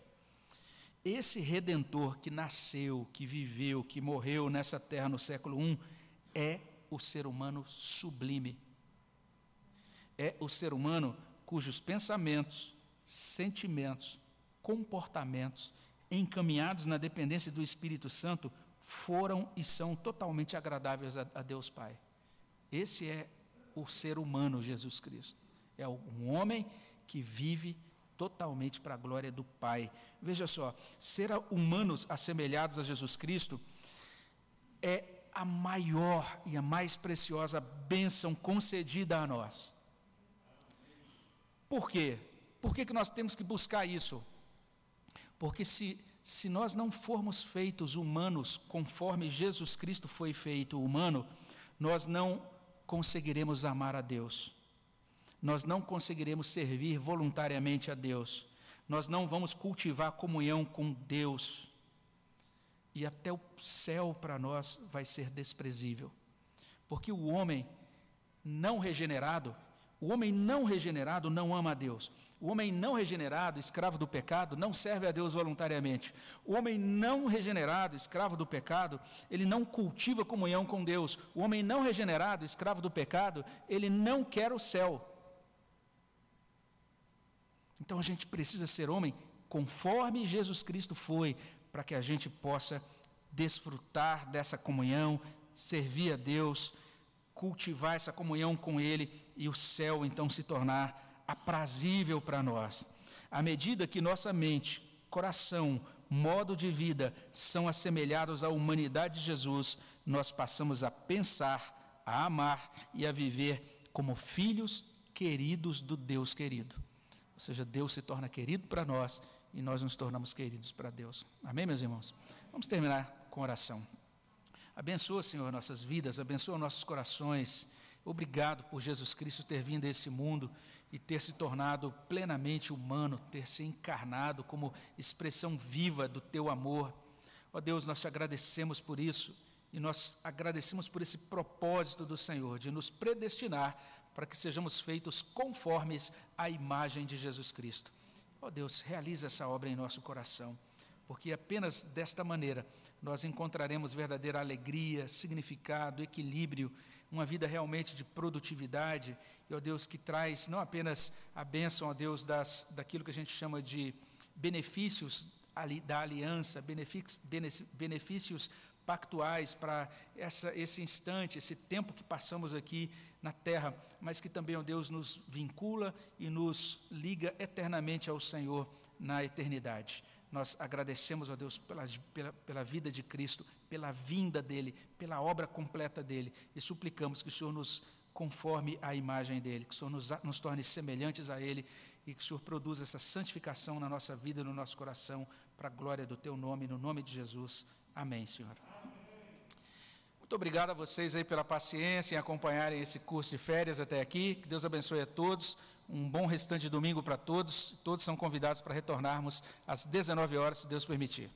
Esse redentor que nasceu, que viveu, que morreu nessa terra no século I, é o ser humano sublime é o ser humano cujos pensamentos, sentimentos, comportamentos encaminhados na dependência do Espírito Santo foram e são totalmente agradáveis a, a Deus Pai. Esse é o ser humano, Jesus Cristo. É um homem que vive totalmente para a glória do Pai. Veja só, ser humanos assemelhados a Jesus Cristo é a maior e a mais preciosa bênção concedida a nós. Por quê? Por que, que nós temos que buscar isso? Porque se, se nós não formos feitos humanos conforme Jesus Cristo foi feito humano, nós não conseguiremos amar a Deus, nós não conseguiremos servir voluntariamente a Deus, nós não vamos cultivar comunhão com Deus, e até o céu para nós vai ser desprezível, porque o homem não regenerado, o homem não regenerado não ama a Deus. O homem não regenerado, escravo do pecado, não serve a Deus voluntariamente. O homem não regenerado, escravo do pecado, ele não cultiva comunhão com Deus. O homem não regenerado, escravo do pecado, ele não quer o céu. Então a gente precisa ser homem conforme Jesus Cristo foi, para que a gente possa desfrutar dessa comunhão, servir a Deus, cultivar essa comunhão com Ele e o céu então se tornar aprazível para nós. À medida que nossa mente, coração, modo de vida são assemelhados à humanidade de Jesus, nós passamos a pensar, a amar e a viver como filhos queridos do Deus querido. Ou seja, Deus se torna querido para nós e nós nos tornamos queridos para Deus. Amém, meus irmãos? Vamos terminar com oração. Abençoa, Senhor, nossas vidas, abençoa nossos corações. Obrigado por Jesus Cristo ter vindo a esse mundo e ter se tornado plenamente humano, ter se encarnado como expressão viva do teu amor. Ó Deus, nós te agradecemos por isso e nós agradecemos por esse propósito do Senhor de nos predestinar para que sejamos feitos conformes à imagem de Jesus Cristo. Ó Deus, realiza essa obra em nosso coração, porque apenas desta maneira nós encontraremos verdadeira alegria, significado, equilíbrio, uma vida realmente de produtividade, e ó Deus, que traz não apenas a bênção, ó Deus, das, daquilo que a gente chama de benefícios da aliança, benefícios, pactuais para essa, esse instante, esse tempo que passamos aqui na terra, mas que também, ó Deus, nos vincula e nos liga eternamente ao Senhor na eternidade. Nós agradecemos, ó Deus, pela, pela, pela vida de Cristo, pela vinda dEle, pela obra completa dEle, e suplicamos que o Senhor nos conforme a imagem dEle, que o Senhor nos, nos torne semelhantes a Ele e que o Senhor produza essa santificação na nossa vida e no nosso coração, para a glória do Teu nome, no nome de Jesus. Amém, Senhor. Muito obrigado a vocês aí pela paciência em acompanharem esse curso de férias até aqui. Que Deus abençoe a todos. Um bom restante de domingo para todos. Todos são convidados para retornarmos às 19 horas, se Deus permitir.